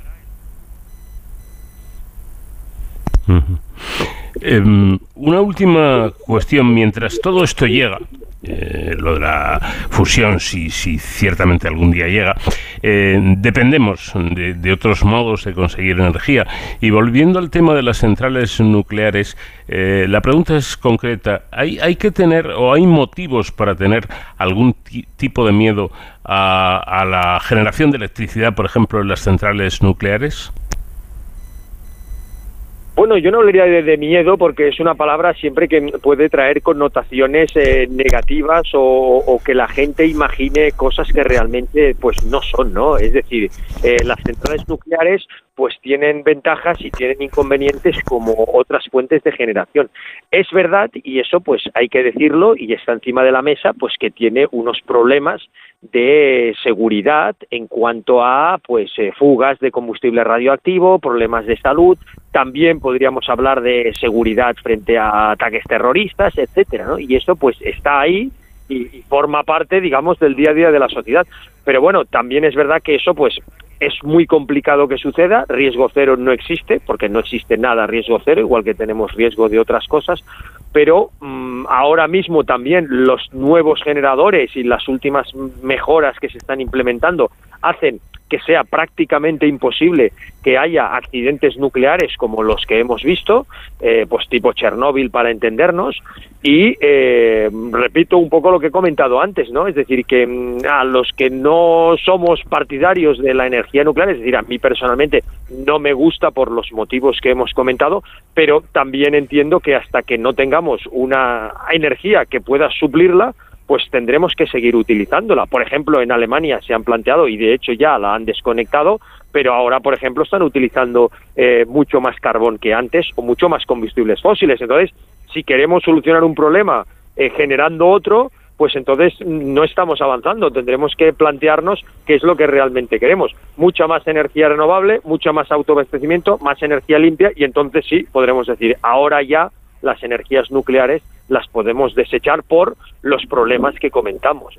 Em, una última cuestión, mientras todo esto llega, eh, lo de la fusión, si, si ciertamente algún día llega, eh, dependemos de, otros modos de conseguir energía. Y volviendo al tema de las centrales nucleares, eh, la pregunta es concreta. ¿Hay, ¿Hay que tener o hay motivos para tener algún tipo de miedo a, a la generación de electricidad, por ejemplo, en las centrales nucleares? Bueno, yo no hablaría de, de, miedo porque es una palabra siempre que puede traer connotaciones eh, negativas o, que la gente imagine cosas que realmente pues no son, ¿no? Es decir, eh, las centrales nucleares pues tienen ventajas y tienen inconvenientes como otras fuentes de generación. Es verdad, y eso pues hay que decirlo y está encima de la mesa, pues que tiene unos problemas de seguridad en cuanto a pues eh, fugas de combustible radioactivo, problemas de salud, también podríamos hablar de seguridad frente a ataques terroristas, etcétera, ¿no? Y eso pues está ahí y, forma parte, digamos, del día a día de la sociedad. Pero bueno, también es verdad que eso pues es muy complicado que suceda, riesgo cero no existe, porque no existe nada riesgo cero, igual que tenemos riesgo de otras cosas, pero mm, ahora mismo también los nuevos generadores y las últimas mejoras que se están implementando hacen que sea prácticamente imposible que haya accidentes nucleares como los que hemos visto, eh, pues tipo Chernóbil para entendernos, y eh, repito un poco lo que he comentado antes, ¿no? Es decir, que mm, a los que no somos partidarios de la energía nuclear, es decir, a mí personalmente no me gusta por los motivos que hemos comentado, pero también entiendo que hasta que no tengamos una energía que pueda suplirla, pues tendremos que seguir utilizándola. Por ejemplo, en Alemania se han planteado y de hecho ya la han desconectado, pero ahora, por ejemplo, están utilizando eh, mucho más carbón que antes o mucho más combustibles fósiles. Entonces, si queremos solucionar un problema eh, generando otro, pues entonces no estamos avanzando. Tendremos que plantearnos qué es lo que realmente queremos. Mucha más energía renovable, mucho más autoabastecimiento, más energía limpia y entonces sí podremos decir, ahora ya las energías nucleares las podemos desechar por los problemas que comentamos.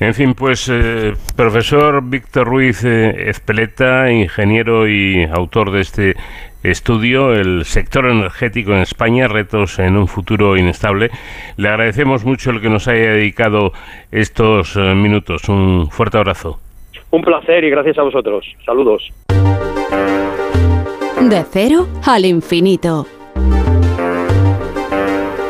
En fin, pues eh, profesor Víctor Ruiz eh, Espeleta, ingeniero y autor de este estudio, el sector energético en España, retos en un futuro inestable. Le agradecemos mucho el que nos haya dedicado estos eh, minutos. Un fuerte abrazo. Un placer y gracias a vosotros. Saludos. De cero al infinito.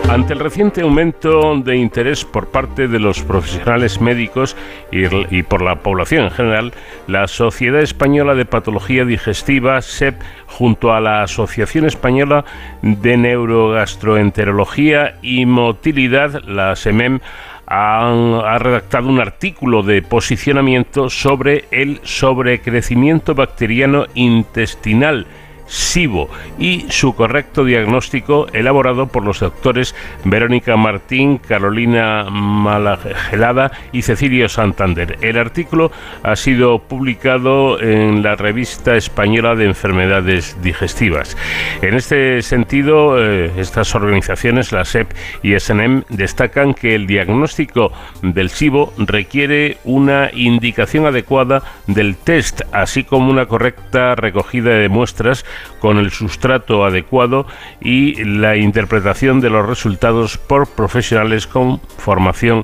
Ante el reciente aumento de interés por parte de los profesionales médicos y, por la población en general, la Sociedad Española de Patología Digestiva, SEP, junto a la Asociación Española de Neurogastroenterología y Motilidad, la SEMEM, ha redactado un artículo de posicionamiento sobre el sobrecrecimiento bacteriano intestinal SIBO y su correcto diagnóstico elaborado por los doctores Verónica Martín, Carolina Malagelada y Cecilio Santander. El artículo ha sido publicado en la revista española de enfermedades digestivas. En este sentido, eh, estas organizaciones, la SEP y SNM, destacan que el diagnóstico del SIBO requiere una indicación adecuada del test, así como una correcta recogida de muestras con el sustrato adecuado y la interpretación de los resultados por profesionales con formación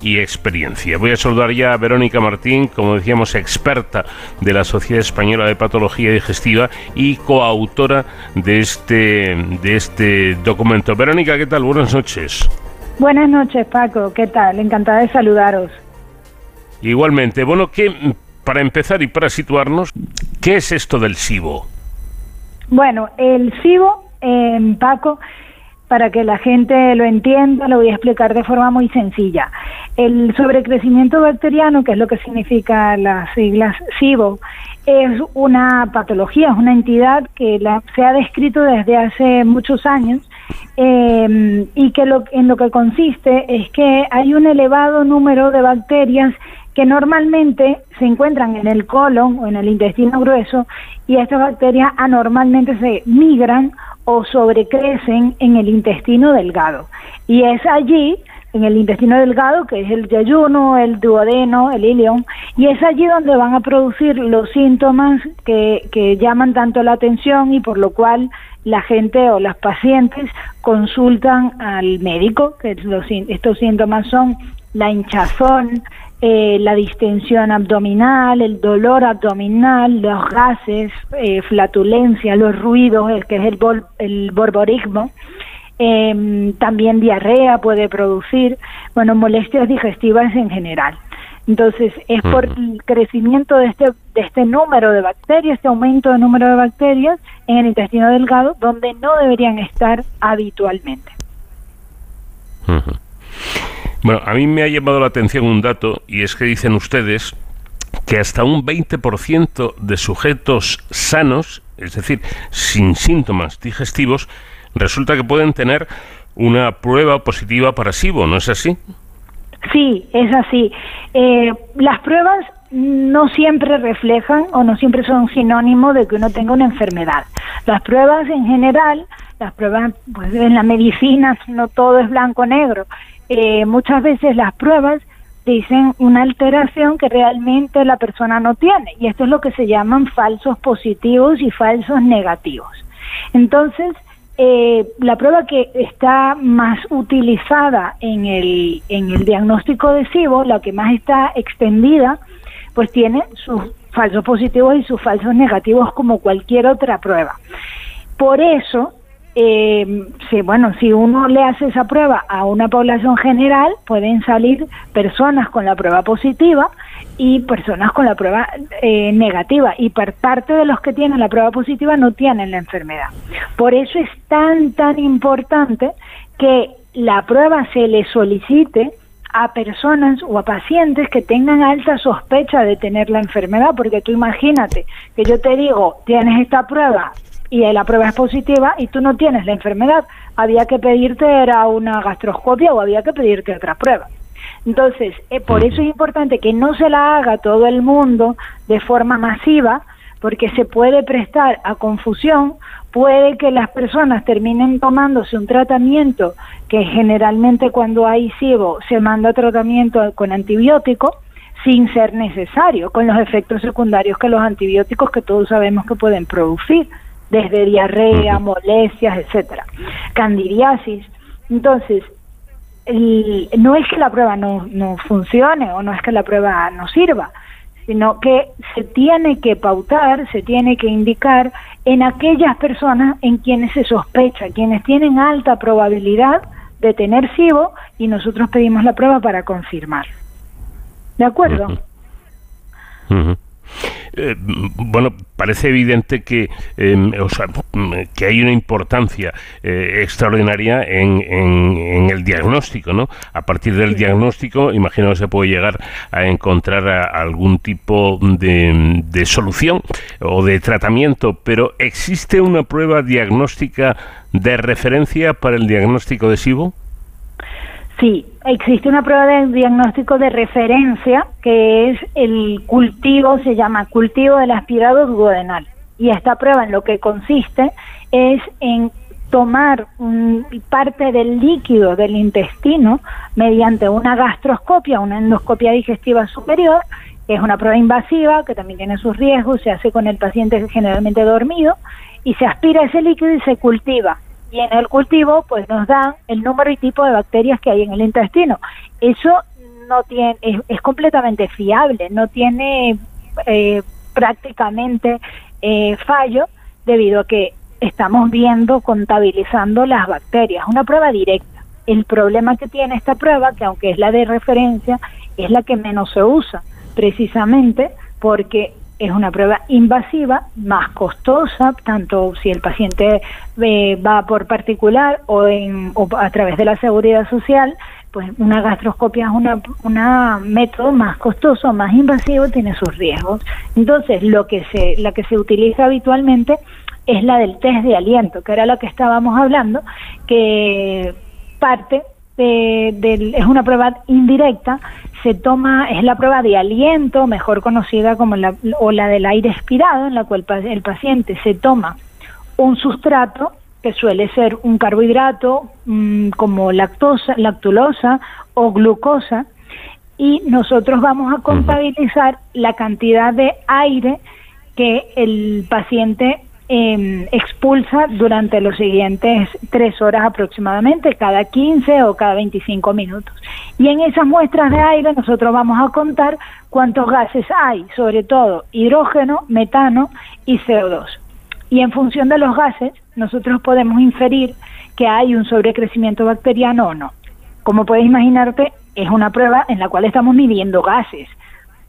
y experiencia. Voy a saludar ya a Verónica Martín, como decíamos, experta de la Sociedad Española de Patología Digestiva y coautora de este, de este documento. Verónica, ¿qué tal? Buenas noches. Buenas noches, Paco. ¿Qué tal? Encantada de saludaros. Igualmente. Bueno, ¿qué, para empezar y para situarnos, ¿qué es esto del SIBO? Bueno, el SIBO, en Paco, para que la gente lo entienda, lo voy a explicar de forma muy sencilla. El sobrecrecimiento bacteriano, que es lo que significa las siglas SIBO, es una patología, es una entidad que se ha descrito desde hace muchos años eh, y que lo, en lo que consiste es que hay un elevado número de bacterias que normalmente se encuentran en el colon o en el intestino grueso y estas bacterias anormalmente se migran o sobrecrecen en el intestino delgado. Y es allí, en el intestino delgado, que es el yayuno, el duodeno, el ilion, y es allí donde van a producir los síntomas que, que llaman tanto la atención y por lo cual la gente o las pacientes consultan al médico, que estos síntomas son la hinchazón, eh, la distensión abdominal, el dolor abdominal, los gases, eh, flatulencia, los ruidos, el que es el, el borborismo, em, también diarrea puede producir, bueno, molestias digestivas en general. Entonces, es por el crecimiento de este, de este número de bacterias, este aumento de número de bacterias en el intestino delgado, donde no deberían estar habitualmente. Bueno, a mí me ha llamado la atención un dato y es que dicen ustedes que hasta un 20% de sujetos sanos, es decir, sin síntomas digestivos, resulta que pueden tener una prueba positiva para SIBO, ¿no es así? Sí, es así. Eh, las pruebas no siempre reflejan o no siempre son sinónimo de que uno tenga una enfermedad. Las pruebas en general, las pruebas pues en la medicina no todo es blanco-negro eh, muchas veces las pruebas dicen una alteración que realmente la persona no tiene y esto es lo que se llaman falsos positivos y falsos negativos. Entonces, eh, la prueba que está más utilizada en el, en el diagnóstico de SIBO, la que más está extendida, pues tiene sus falsos positivos y sus falsos negativos como cualquier otra prueba. Por eso, eh, sí, bueno, si uno le hace esa prueba a una población general, pueden salir personas con la prueba positiva y personas con la prueba eh, negativa. Y por parte de los que tienen la prueba positiva no tienen la enfermedad. Por eso es tan, tan importante que la prueba se le solicite a personas o a pacientes que tengan alta sospecha de tener la enfermedad, porque tú imagínate que yo te digo, tienes esta prueba, y la prueba es positiva y tú no tienes la enfermedad, había que pedirte era una gastroscopia o había que pedirte otra prueba. Entonces, eh, por eso es importante que no se la haga todo el mundo de forma masiva, porque se puede prestar a confusión, puede que las personas terminen tomándose un tratamiento que generalmente cuando hay SIBO se manda tratamiento con antibiótico sin ser necesario, con los efectos secundarios que los antibióticos que todos sabemos que pueden producir. Desde diarrea, molestias, etcétera, candidiasis. Entonces, no es que la prueba no, no funcione o no es que la prueba no sirva, sino que se tiene que pautar, se tiene que indicar en aquellas personas en quienes se sospecha, quienes tienen alta probabilidad de tener SIBO y nosotros pedimos la prueba para confirmar. ¿De acuerdo? Eh, bueno, parece evidente que, em, que hay una importancia eh, extraordinaria en, en, el diagnóstico, ¿no? A partir del diagnóstico, imagino que se puede llegar a encontrar algún tipo de, de solución o de tratamiento, pero ¿existe una prueba diagnóstica de referencia para el diagnóstico de SIBO? Sí, existe una prueba de diagnóstico de referencia que es el cultivo, se llama cultivo del aspirado duodenal. Y esta prueba en lo que consiste es en tomar parte del líquido del intestino mediante una gastroscopia, una endoscopia digestiva superior, que es una prueba invasiva, que también tiene sus riesgos, se hace con el paciente generalmente dormido, y se aspira ese líquido y se cultiva y en el cultivo pues nos dan el número y tipo de bacterias que hay en el intestino. Eso no tiene es, completamente fiable, no tiene eh, prácticamente eh, fallo debido a que estamos viendo, contabilizando las bacterias, una prueba directa. El problema que tiene esta prueba, que aunque es la de referencia, es la que menos se usa, precisamente porque es una prueba invasiva, más costosa, tanto si el paciente eh, va por particular o, en, a través de la seguridad social, pues una gastroscopia es una, una método más costoso, más invasivo, tiene sus riesgos. Entonces, lo que se, la que se utiliza habitualmente es la del test de aliento, que era la que estábamos hablando, que parte de, es una prueba indirecta, se toma, es la prueba de aliento, mejor conocida como la, o la del aire expirado, en la cual el paciente se toma un sustrato que suele ser un carbohidrato mm, como lactosa, lactulosa o glucosa, y nosotros vamos a contabilizar la cantidad de aire que el paciente eh, expulsa durante los siguientes tres horas aproximadamente, cada 15 o cada 25 minutos. Y en esas muestras de aire nosotros vamos a contar cuántos gases hay, sobre todo hidrógeno, metano y CO2. Y en función de los gases, nosotros podemos inferir que hay un sobrecrecimiento bacteriano o no. Como puedes imaginarte, es una prueba en la cual estamos midiendo gases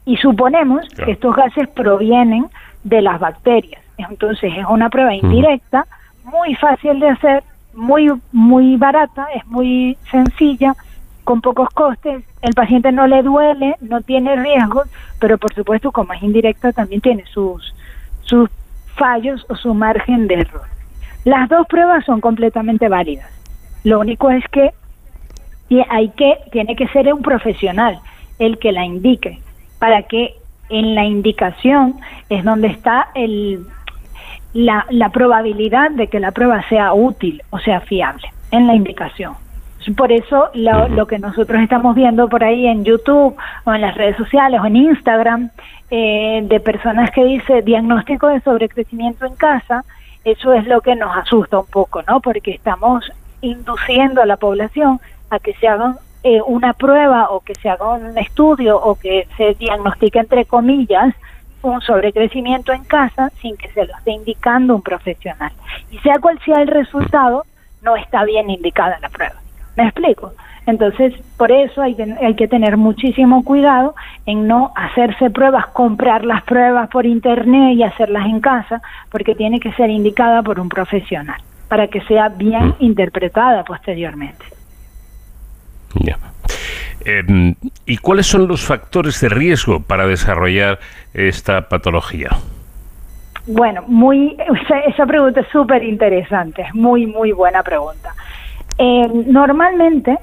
y suponemos que estos gases provienen de las bacterias. Entonces es una prueba indirecta, muy fácil de hacer, muy muy barata, es muy sencilla, con pocos costes, el paciente no le duele, no tiene riesgos, pero por supuesto como es indirecta también tiene sus sus fallos o su margen de error. Las dos pruebas son completamente válidas. Lo único es que hay que tiene que ser un profesional el que la indique para que en la indicación es donde está el la, la probabilidad de que la prueba sea útil o sea fiable en la indicación. Por eso lo, lo, que nosotros estamos viendo por ahí en YouTube o en las redes sociales o en Instagram eh, de personas que dice diagnóstico de sobrecrecimiento en casa, eso es lo que nos asusta un poco, ¿no? Porque estamos induciendo a la población a que se hagan eh, una prueba o que se haga un estudio o que se diagnostique entre comillas un sobrecrecimiento en casa sin que se lo esté indicando un profesional. Y sea cual sea el resultado, no está bien indicada la prueba. ¿Me explico? Entonces, por eso hay, hay que tener muchísimo cuidado en no hacerse pruebas, comprar las pruebas por internet y hacerlas en casa, porque tiene que ser indicada por un profesional, para que sea bien interpretada posteriormente. Ya. Em, ¿Y cuáles son los factores de riesgo para desarrollar esta patología? Bueno, muy esa, pregunta es súper interesante, es muy, muy buena pregunta. Em, normalmente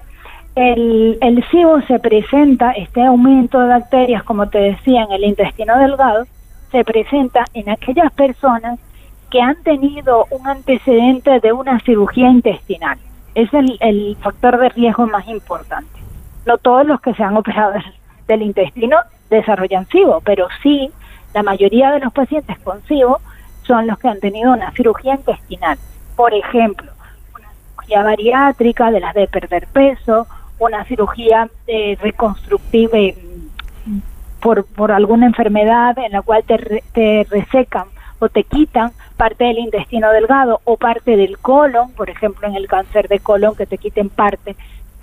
el, el SIBO se presenta, este aumento de bacterias, como te decía, en el intestino delgado, se presenta en aquellas personas que han tenido un antecedente de una cirugía intestinal. Es el, el factor de riesgo más importante no todos los que se han operado del, intestino desarrollan SIBO, pero sí la mayoría de los pacientes con SIBO son los que han tenido una cirugía intestinal. Por ejemplo, una cirugía bariátrica de las de perder peso, una cirugía eh, reconstructiva mm, por, por alguna enfermedad en la cual te, te resecan o te quitan parte del intestino delgado o parte del colon, por ejemplo en el cáncer de colon que te quiten parte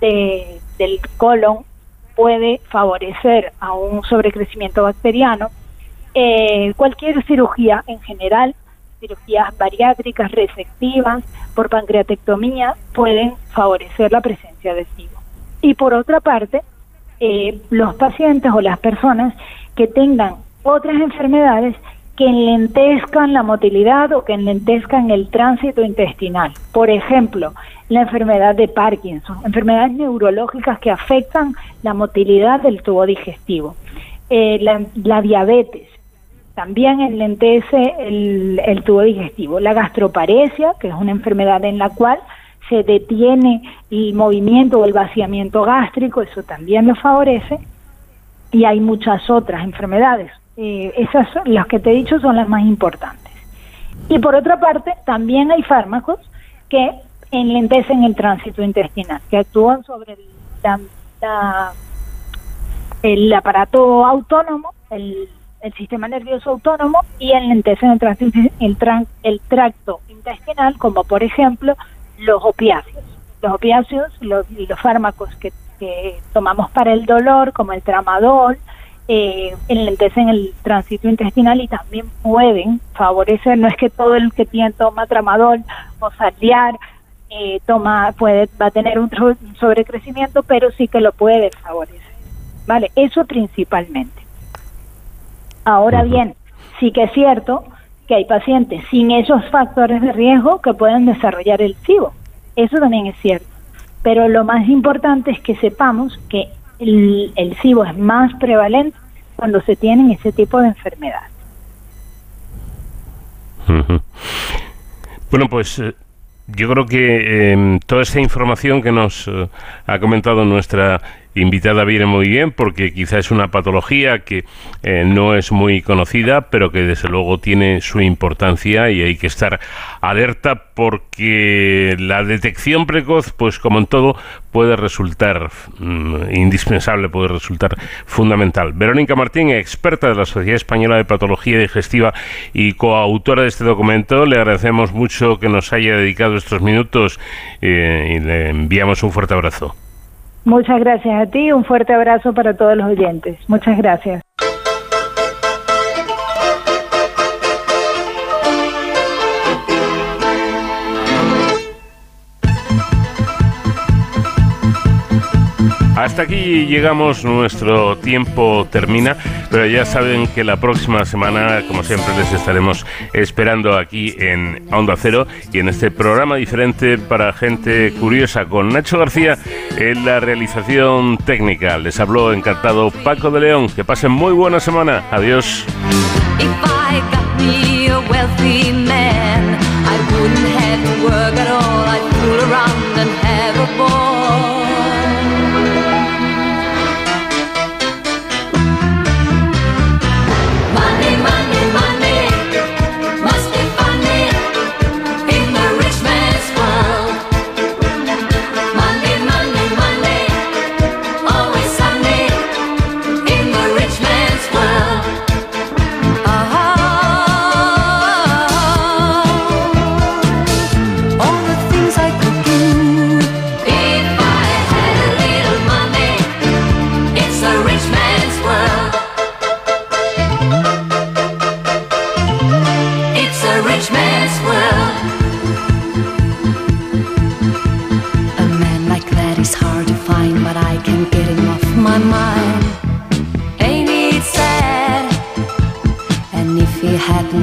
de, del colon puede favorecer a un sobrecrecimiento bacteriano. Eh, cualquier cirugía en general, cirugías bariátricas, resectivas, por pancreatectomía, pueden favorecer la presencia de SIBO. Y por otra parte, eh, los pacientes o las personas que tengan otras enfermedades que enlentezcan la motilidad o que enlentezcan el tránsito intestinal. Por ejemplo, la enfermedad de Parkinson, enfermedades neurológicas que afectan la motilidad del tubo digestivo. Eh, la, diabetes también enlentece el, el tubo digestivo. La gastroparesia, que es una enfermedad en la cual se detiene el movimiento o el vaciamiento gástrico, eso también lo favorece. Y hay muchas otras enfermedades eh, esas, las que te he dicho, son las más importantes. Y por otra parte, también hay fármacos que enlentecen el tránsito intestinal, que actúan sobre el, el aparato autónomo, el, el, sistema nervioso autónomo, y enlentecen el, tránsito, el, el tracto intestinal, como por ejemplo los opiáceos. Los opiáceos, los, los fármacos que, que tomamos para el dolor, como el tramadol, eh, enlentecen el tránsito intestinal y también pueden favorecer, no es que todo el que tiene, toma tramadol o saliar eh, toma, puede, va a tener un sobrecrecimiento, pero sí que lo puede favorecer. Vale, eso principalmente. Ahora bien, sí que es cierto que hay pacientes sin esos factores de riesgo que pueden desarrollar el SIBO. Eso también es cierto. Pero lo más importante es que sepamos que el, el SIBO es más prevalente cuando se tienen ese tipo de enfermedad. Bueno, pues eh, yo creo que em, toda esta información que nos eh, ha comentado nuestra invitada viene muy bien porque quizá es una patología que eh, no es muy conocida, pero que desde luego tiene su importancia y hay que estar alerta porque la detección precoz, pues como en todo, puede resultar mm, indispensable, puede resultar fundamental. Verónica Martín, experta de la Sociedad Española de Patología Digestiva y coautora de este documento, le agradecemos mucho que nos haya dedicado estos minutos eh, y le enviamos un fuerte abrazo. Muchas gracias a ti, un fuerte abrazo para todos los oyentes. Muchas gracias. Hasta aquí llegamos, nuestro tiempo termina, pero ya saben que la próxima semana, como siempre, les estaremos esperando aquí en Onda Cero y en este programa diferente para gente curiosa con Nacho García en la realización técnica. Les habló encantado Paco de León. Que pasen muy buena semana. Adiós.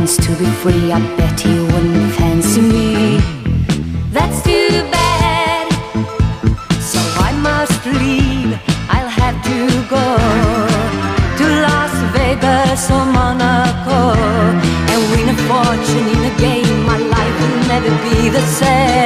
To be free, I bet he wouldn't fancy me. That's too bad. So I must leave. I'll have to go to Las Vegas or Monaco and win a fortune in a game. My life will never be the same.